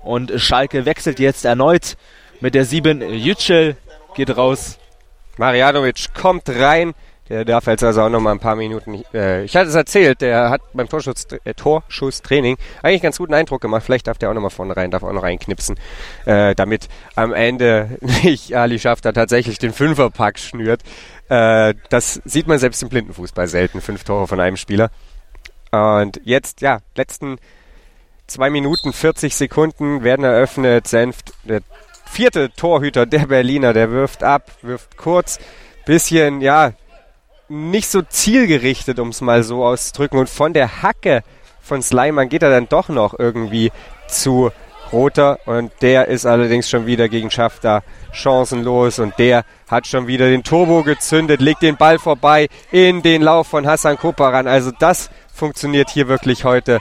Und Schalke wechselt jetzt erneut mit der 7. Yücel geht raus. Marianovic kommt rein. Der darf jetzt also auch noch mal ein paar Minuten. Äh, ich hatte es erzählt, der hat beim Torschuss, äh, Torschusstraining eigentlich ganz guten Eindruck gemacht. Vielleicht darf der auch noch mal vorne rein, darf auch noch reinknipsen, äh, damit am Ende nicht Ali Schafter tatsächlich den Fünferpack schnürt. Äh, das sieht man selbst im Blindenfußball selten. Fünf Tore von einem Spieler. Und jetzt, ja, letzten zwei Minuten 40 Sekunden werden eröffnet. Senft, der vierte Torhüter der Berliner, der wirft ab, wirft kurz, bisschen, ja, nicht so zielgerichtet, um es mal so auszudrücken. Und von der Hacke von Sleiman geht er dann doch noch irgendwie zu Roter und der ist allerdings schon wieder gegen Schafter chancenlos und der hat schon wieder den Turbo gezündet, legt den Ball vorbei in den Lauf von Hassan Koparan. Also das funktioniert hier wirklich heute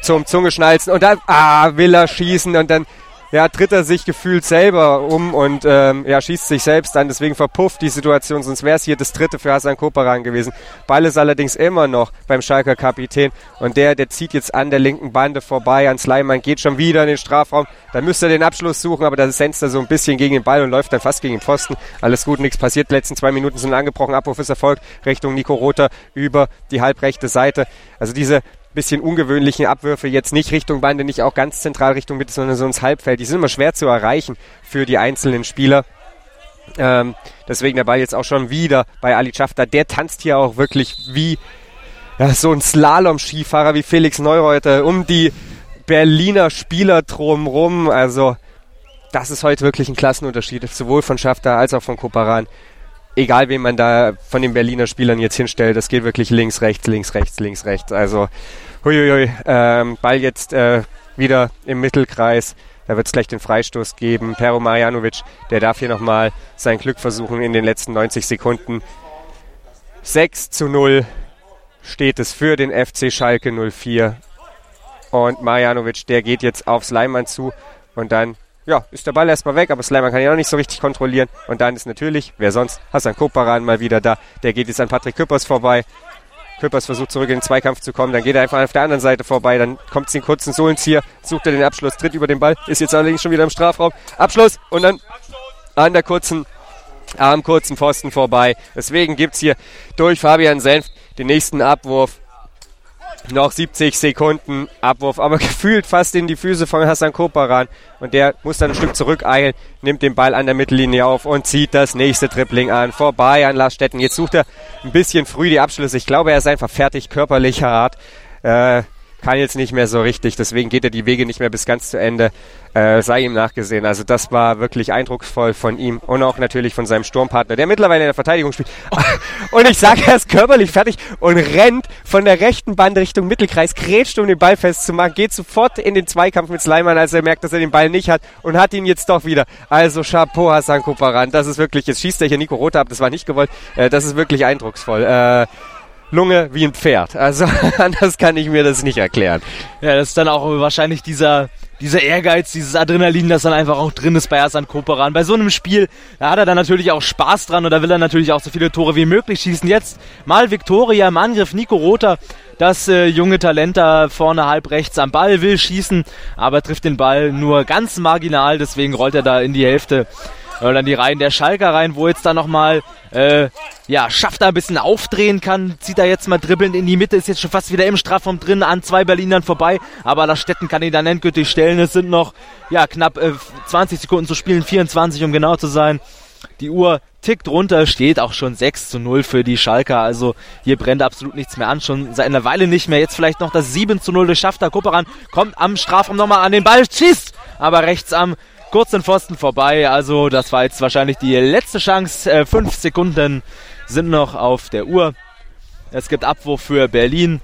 zum Zungeschnalzen. Und dann ah, will er schießen und dann ja, tritt er sich gefühlt selber um und ähm, ja, schießt sich selbst an. Deswegen verpufft die Situation, sonst wäre es hier das dritte für Hassan Koparan gewesen. Ball ist allerdings immer noch beim Schalker Kapitän und der, der zieht jetzt an der linken Bande vorbei an Sleiman, geht schon wieder in den Strafraum. Dann müsste er den Abschluss suchen, aber da senzt er so ein bisschen gegen den Ball und läuft dann fast gegen den Pfosten. Alles gut, nichts passiert. Die letzten zwei Minuten sind angebrochen. Abruf ist erfolgt Richtung Nico Rother über die halbrechte Seite. Also diese bisschen ungewöhnlichen Abwürfe jetzt nicht Richtung Bande, nicht auch ganz zentral Richtung Mitte, sondern so ins Halbfeld. Die sind immer schwer zu erreichen für die einzelnen Spieler. Ähm, deswegen der Ball jetzt auch schon wieder bei Ali Schafter. Der tanzt hier auch wirklich wie ja, so ein Slalom-Skifahrer wie Felix Neureuter um die Berliner Spieler drumrum. Also das ist heute wirklich ein Klassenunterschied, sowohl von Schafter als auch von Koparan egal wen man da von den Berliner Spielern jetzt hinstellt, das geht wirklich links, rechts, links, rechts, links, rechts. Also huiuiui, ähm, Ball jetzt äh, wieder im Mittelkreis. Da wird es gleich den Freistoß geben. Pero Marjanovic, der darf hier nochmal sein Glück versuchen in den letzten 90 Sekunden. 6 zu 0 steht es für den FC Schalke 04. Und Marjanovic, der geht jetzt aufs Leimann zu und dann ja, ist der Ball erstmal weg, aber Slimer kann ihn auch nicht so richtig kontrollieren. Und dann ist natürlich, wer sonst, Hassan Koparan mal wieder da. Der geht jetzt an Patrick Küppers vorbei. Küppers versucht zurück in den Zweikampf zu kommen, dann geht er einfach auf der anderen Seite vorbei, dann kommt es den kurzen Sohlenzieher, sucht er den Abschluss, tritt über den Ball, ist jetzt allerdings schon wieder im Strafraum. Abschluss und dann an der kurzen, am kurzen Pfosten vorbei. Deswegen gibt es hier durch Fabian Senft den nächsten Abwurf noch 70 Sekunden Abwurf, aber gefühlt fast in die Füße von Hassan Koparan. Und der muss dann ein Stück zurückeilen, nimmt den Ball an der Mittellinie auf und zieht das nächste Tripling an. Vorbei an Lars Stetten. Jetzt sucht er ein bisschen früh die Abschlüsse. Ich glaube, er ist einfach fertig körperlicher Art. Äh, kann jetzt nicht mehr so richtig, deswegen geht er die Wege nicht mehr bis ganz zu Ende. Äh, sei ihm nachgesehen. Also das war wirklich eindrucksvoll von ihm und auch natürlich von seinem Sturmpartner, der mittlerweile in der Verteidigung spielt. und ich sage, er ist körperlich fertig und rennt von der rechten Bande Richtung Mittelkreis, grätscht, um den Ball festzumachen, geht sofort in den Zweikampf mit Sleiman, als er merkt, dass er den Ball nicht hat und hat ihn jetzt doch wieder. Also Chapeau Hassan Kuparan, das ist wirklich, jetzt schießt er hier Nico Rothe ab, das war nicht gewollt, äh, das ist wirklich eindrucksvoll. Äh, Lunge wie ein Pferd. Also anders kann ich mir das nicht erklären. Ja, das ist dann auch wahrscheinlich dieser, dieser Ehrgeiz, dieses Adrenalin, das dann einfach auch drin ist bei Asan Koperan. Bei so einem Spiel, da hat er dann natürlich auch Spaß dran und da will er natürlich auch so viele Tore wie möglich schießen. Jetzt mal Viktoria im Angriff, Nico Rother, das äh, junge Talent da vorne halb rechts am Ball, will schießen, aber trifft den Ball nur ganz marginal, deswegen rollt er da in die Hälfte Und dann die Reihen der Schalker rein, wo jetzt dann nochmal, äh, ja, schafft er ein bisschen aufdrehen kann, zieht er jetzt mal dribbelnd in die Mitte, ist jetzt schon fast wieder im Strafraum drin, an zwei Berlinern vorbei, aber das Stetten kann ihn dann endgültig stellen. Es sind noch, ja, knapp äh, 20 Sekunden zu spielen, 24 um genau zu sein. Die Uhr tickt runter, steht auch schon 6 zu 0 für die Schalker. Also hier brennt absolut nichts mehr an, schon seit einer Weile nicht mehr. Jetzt vielleicht noch das 7 zu 0 durch Schafter. Kupperan kommt am Strafraum nochmal an den Ball, schießt, aber rechts am kurzen Pfosten vorbei. Also das war jetzt wahrscheinlich die letzte Chance. Äh, fünf Sekunden sind noch auf der Uhr. Es gibt Abwurf für Berlin.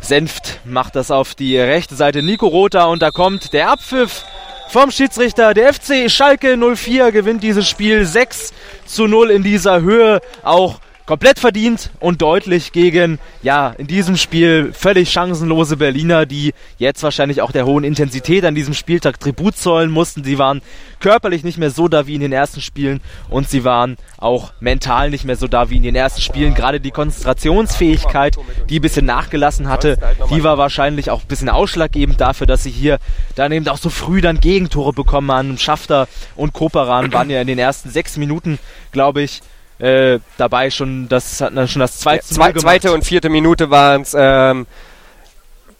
Senft macht das auf die rechte Seite Nico Rother und da kommt der Abpfiff vom Schiedsrichter. Der FC Schalke 04 gewinnt dieses Spiel 6 zu 0 in dieser Höhe. Auch komplett verdient und deutlich gegen, ja, in diesem Spiel völlig chancenlose Berliner, die jetzt wahrscheinlich auch der hohen Intensität an diesem Spieltag Tribut zollen mussten. Sie waren körperlich nicht mehr so da wie in den ersten Spielen und sie waren auch mental nicht mehr so da wie in den ersten Spielen. Gerade die Konzentrationsfähigkeit, die ein bisschen nachgelassen hatte, die war wahrscheinlich auch ein bisschen ausschlaggebend dafür, dass sie hier dann eben auch so früh dann Gegentore bekommen haben. Schafter und Koperan waren ja in den ersten sechs Minuten, glaube ich, äh, dabei schon das hat schon das zweite, Zwei, zweite und vierte Minute waren es ähm,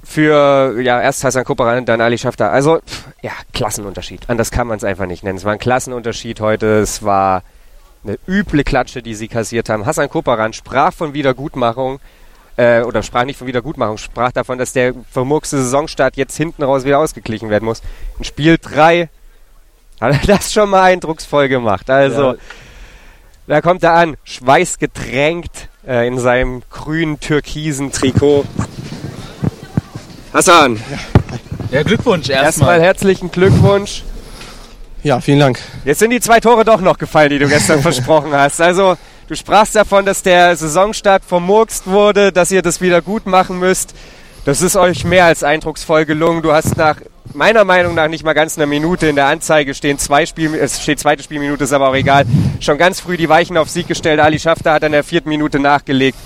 für ja erst Hassan Koperan, dann Ali Schafter. Also pff, ja Klassenunterschied. Anders kann man es einfach nicht nennen. Es war ein Klassenunterschied heute. Es war eine üble Klatsche, die sie kassiert haben. Hassan Koperan sprach von Wiedergutmachung äh, oder sprach nicht von Wiedergutmachung, sprach davon, dass der vermurkste Saisonstart jetzt hinten raus wieder ausgeglichen werden muss. In Spiel 3 hat er das schon mal eindrucksvoll gemacht. Also Ja. Da kommt er an, schweißgetränkt äh, in seinem grünen türkisen Trikot. Hassan, Ja, Glückwunsch erstmal erstmal. herzlichen Glückwunsch. Ja, vielen Dank. Jetzt sind die zwei Tore doch noch gefallen, die du gestern versprochen hast. Also, du sprachst davon, dass der Saisonstart vermurkst wurde, dass ihr das wieder gut machen müsst. Das ist euch mehr als eindrucksvoll gelungen. Du hast nach meiner Meinung nach nicht mal ganz eine Minute in der Anzeige stehen zwei Spiel, es steht zweite Spielminute, ist aber auch egal. Schon ganz früh die Weichen auf Sieg gestellt. Ali Schafter hat in der vierten Minute nachgelegt.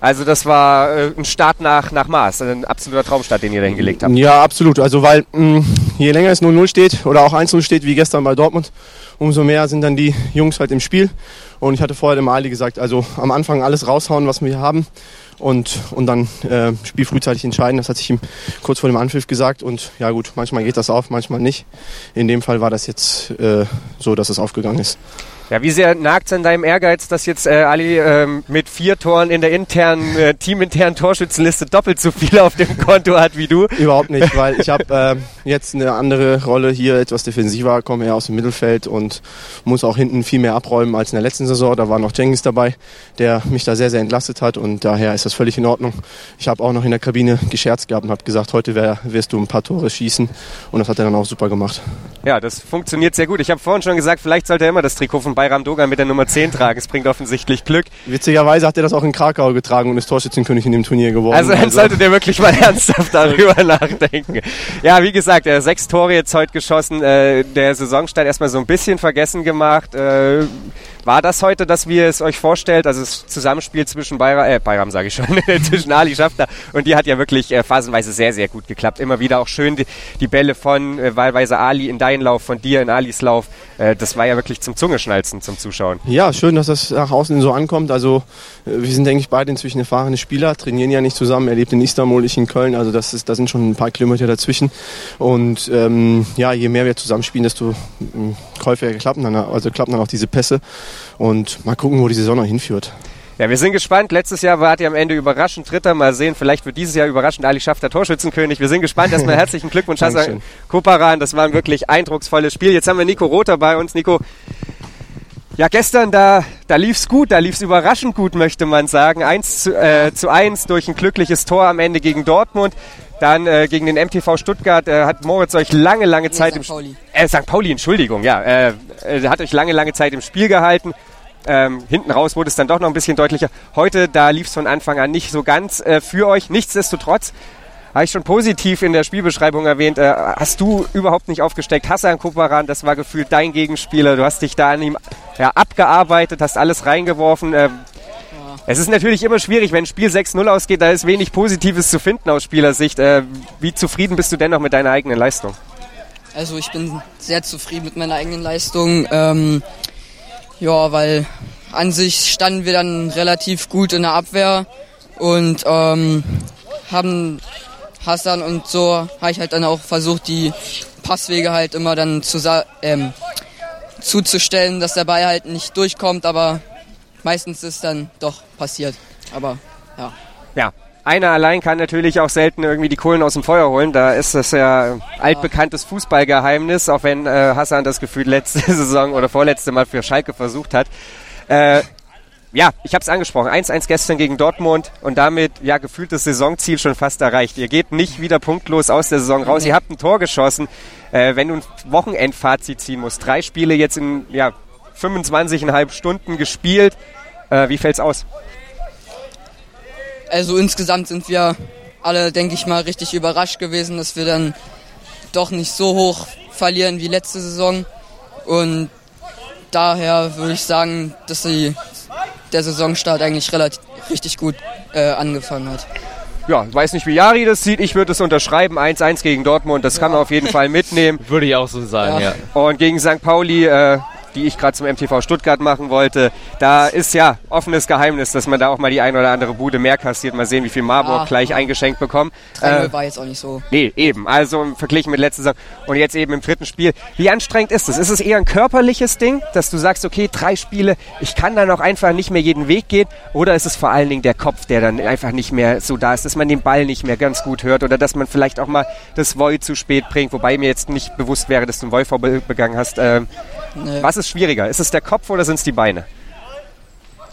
Also das war äh, ein Start nach, nach Maß, ein absoluter Traumstart, den ihr da hingelegt habt. Ja, absolut. Also weil mh, je länger es 0-0 steht oder auch 1-0 steht, wie gestern bei Dortmund, umso mehr sind dann die Jungs halt im Spiel. Und ich hatte vorher dem Ali gesagt, also am Anfang alles raushauen, was wir hier haben. Und, und dann äh, Spiel frühzeitig entscheiden. Das hat sich ihm kurz vor dem Anpfiff gesagt. Und ja gut, manchmal geht das auf, manchmal nicht. In dem Fall war das jetzt äh, so, dass es aufgegangen ist. Ja, wie sehr nagt es an deinem Ehrgeiz, dass jetzt äh, Ali ähm, mit vier Toren in der internen, äh, teaminternen Torschützenliste doppelt so viel auf dem Konto hat wie du? Überhaupt nicht, weil ich habe äh, jetzt eine andere Rolle hier, etwas defensiver, komme eher aus dem Mittelfeld und muss auch hinten viel mehr abräumen als in der letzten Saison. Da war noch Cengiz dabei, der mich da sehr, sehr entlastet hat und daher ist das völlig in Ordnung. Ich habe auch noch in der Kabine gescherzt gehabt und habe gesagt, heute wär, wirst du ein paar Tore schießen und das hat er dann auch super gemacht. Ja, das funktioniert sehr gut. Ich habe vorhin schon gesagt, vielleicht sollte er immer das Trikot von Bayram Dogan mit der Nummer 10 tragen. Es bringt offensichtlich Glück. Witzigerweise hat er das auch in Krakau getragen und ist Torschützenkönig in dem Turnier geworden. Also dann sollte der wirklich mal ernsthaft darüber nachdenken. Ja, wie gesagt, er hat sechs Tore jetzt heute geschossen. Äh, der Saisonstart erstmal so ein bisschen vergessen gemacht. Äh, war das heute, dass wir es euch vorstellt, also das Zusammenspiel zwischen Bayram, äh, Bayram sage ich schon, zwischen Ali Schafter und die hat ja wirklich äh, phasenweise sehr, sehr gut geklappt. Immer wieder auch schön die, die Bälle von äh, wahlweise Ali in deinen Lauf, von dir in Alis Lauf. Äh, das war ja wirklich zum Zungeschnalzen zum Zuschauen. Ja, schön, dass das nach außen so ankommt. Also äh, wir sind, denke ich, beide inzwischen erfahrene Spieler, trainieren ja nicht zusammen. Er lebt in Istanbul, ich in Köln. Also das ist, da sind schon ein paar Kilometer dazwischen. Und ähm, ja, je mehr wir zusammenspielen, desto ähm, häufiger klappen dann, also klappen dann auch diese Pässe. Und mal gucken, wo die Saison noch hinführt. Ja, wir sind gespannt. Letztes Jahr wart ihr am Ende überraschend Dritter. Mal sehen, vielleicht wird dieses Jahr überraschend Ali Schaff der Torschützenkönig. Wir sind gespannt. Erstmal herzlichen Glückwunsch, Hassan. Koparan. Das war ein wirklich eindrucksvolles Spiel. Jetzt haben wir Nico Rother bei uns. Nico, ja, gestern, da, da lief's gut, da lief's überraschend gut, möchte man sagen. 1 zu, äh, zu 1 durch ein glückliches Tor am Ende gegen Dortmund. Dann äh, gegen den MTV Stuttgart äh, hat Moritz euch lange, lange Zeit St. im Pauli. Äh, St. Pauli, Entschuldigung, ja. Äh, äh, hat euch lange, lange Zeit im Spiel gehalten. Ähm, hinten raus wurde es dann doch noch ein bisschen deutlicher. Heute, da lief es von Anfang an nicht so ganz äh, für euch. Nichtsdestotrotz, habe ich schon positiv in der Spielbeschreibung erwähnt, äh, hast du überhaupt nicht aufgesteckt. Hassan Koparan, das war gefühlt dein Gegenspieler. Du hast dich da an ihm ja, abgearbeitet, hast alles reingeworfen. Ähm, es ist natürlich immer schwierig, wenn ein Spiel 6-0 ausgeht, da ist wenig Positives zu finden aus Spielersicht. Äh, wie zufrieden bist du dennoch mit deiner eigenen Leistung? Also ich bin sehr zufrieden mit meiner eigenen Leistung. Ähm, ja, weil an sich standen wir dann relativ gut in der Abwehr und ähm, haben Hassan und so habe ich halt dann auch versucht, die Passwege halt immer dann zu, ähm, zuzustellen, dass der Ball halt nicht durchkommt, aber meistens ist dann doch passiert. Aber ja. Ja, einer allein kann natürlich auch selten irgendwie die Kohlen aus dem Feuer holen. Da ist das ja altbekanntes Fußballgeheimnis, auch wenn äh, Hassan das Gefühl letzte Saison oder vorletzte Mal für Schalke versucht hat. Äh, ja, ich habe es angesprochen. 1-1 gestern gegen Dortmund und damit ja gefühltes Saisonziel schon fast erreicht. Ihr geht nicht wieder punktlos aus der Saison raus. Ihr habt ein Tor geschossen. Äh, wenn du ein Wochenendfazit ziehen musst, drei Spiele jetzt in ja, 25,5 Stunden gespielt, äh, wie fällt's aus? Also insgesamt sind wir alle, denke ich mal, richtig überrascht gewesen, dass wir dann doch nicht so hoch verlieren wie letzte Saison. Und daher würde ich sagen, dass die, der Saisonstart eigentlich relativ richtig gut äh, angefangen hat. Ja, ich weiß nicht, wie Jari das sieht. Ich würde es unterschreiben. 1-1 gegen Dortmund, das ja. kann man auf jeden Fall mitnehmen. Würde ich auch so sagen, ja. ja. Und gegen St. Pauli äh, die ich gerade zum MTV Stuttgart machen wollte. Da ist ja offenes Geheimnis, dass man da auch mal die ein oder andere Bude mehr kassiert. Mal sehen, wie viel Marburg ah, gleich eingeschenkt bekommt. Äh, war jetzt auch nicht so. Nee, eben. Also verglichen mit letzter Saison. Und jetzt eben im dritten Spiel. Wie anstrengend ist es? Ist es eher ein körperliches Ding, dass du sagst, okay, drei Spiele, ich kann dann auch einfach nicht mehr jeden Weg gehen? Oder ist es vor allen Dingen der Kopf, der dann einfach nicht mehr so da ist, dass man den Ball nicht mehr ganz gut hört oder dass man vielleicht auch mal das Void zu spät bringt, wobei mir jetzt nicht bewusst wäre, dass du ein Void begangen hast. Ähm, Nee. Was ist schwieriger? Ist es der Kopf oder sind es die Beine?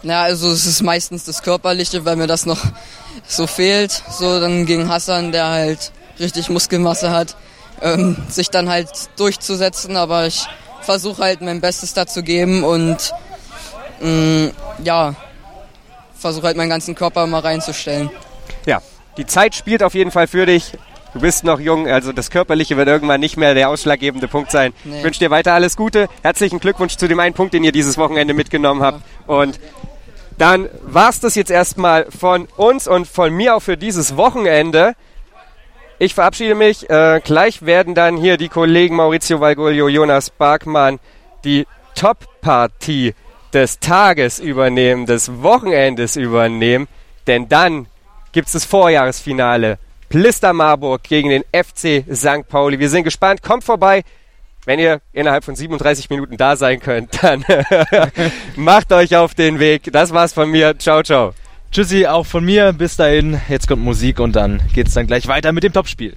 Na, also es ist meistens das Körperliche, weil mir das noch so fehlt. So dann gegen Hassan, der halt richtig Muskelmasse hat, ähm, sich dann halt durchzusetzen. Aber ich versuche halt mein Bestes da zu geben und mh, mm, ja, versuche halt meinen ganzen Körper mal reinzustellen. Ja, die Zeit spielt auf jeden Fall für dich. Du bist noch jung, also das Körperliche wird irgendwann nicht mehr der ausschlaggebende Punkt sein. Nee. Ich wünsche dir weiter alles Gute. Herzlichen Glückwunsch zu dem einen Punkt, den ihr dieses Wochenende mitgenommen habt. Und dann war's das jetzt erstmal von uns und von mir auch für dieses Wochenende. Ich verabschiede mich. Äh, gleich werden dann hier die Kollegen Maurizio Valgoglio, Jonas Barkmann die Top-Partie des Tages übernehmen, des Wochenendes übernehmen. Denn dann gibt es das Vorjahresfinale Plister Marburg gegen den FC St. Pauli. Wir sind gespannt. Kommt vorbei. Wenn ihr innerhalb von 37 Minuten da sein könnt, dann macht euch auf den Weg. Das war's von mir. Ciao, ciao. Tschüssi, auch von mir. Bis dahin. Jetzt kommt Musik und dann geht's dann gleich weiter mit dem Topspiel.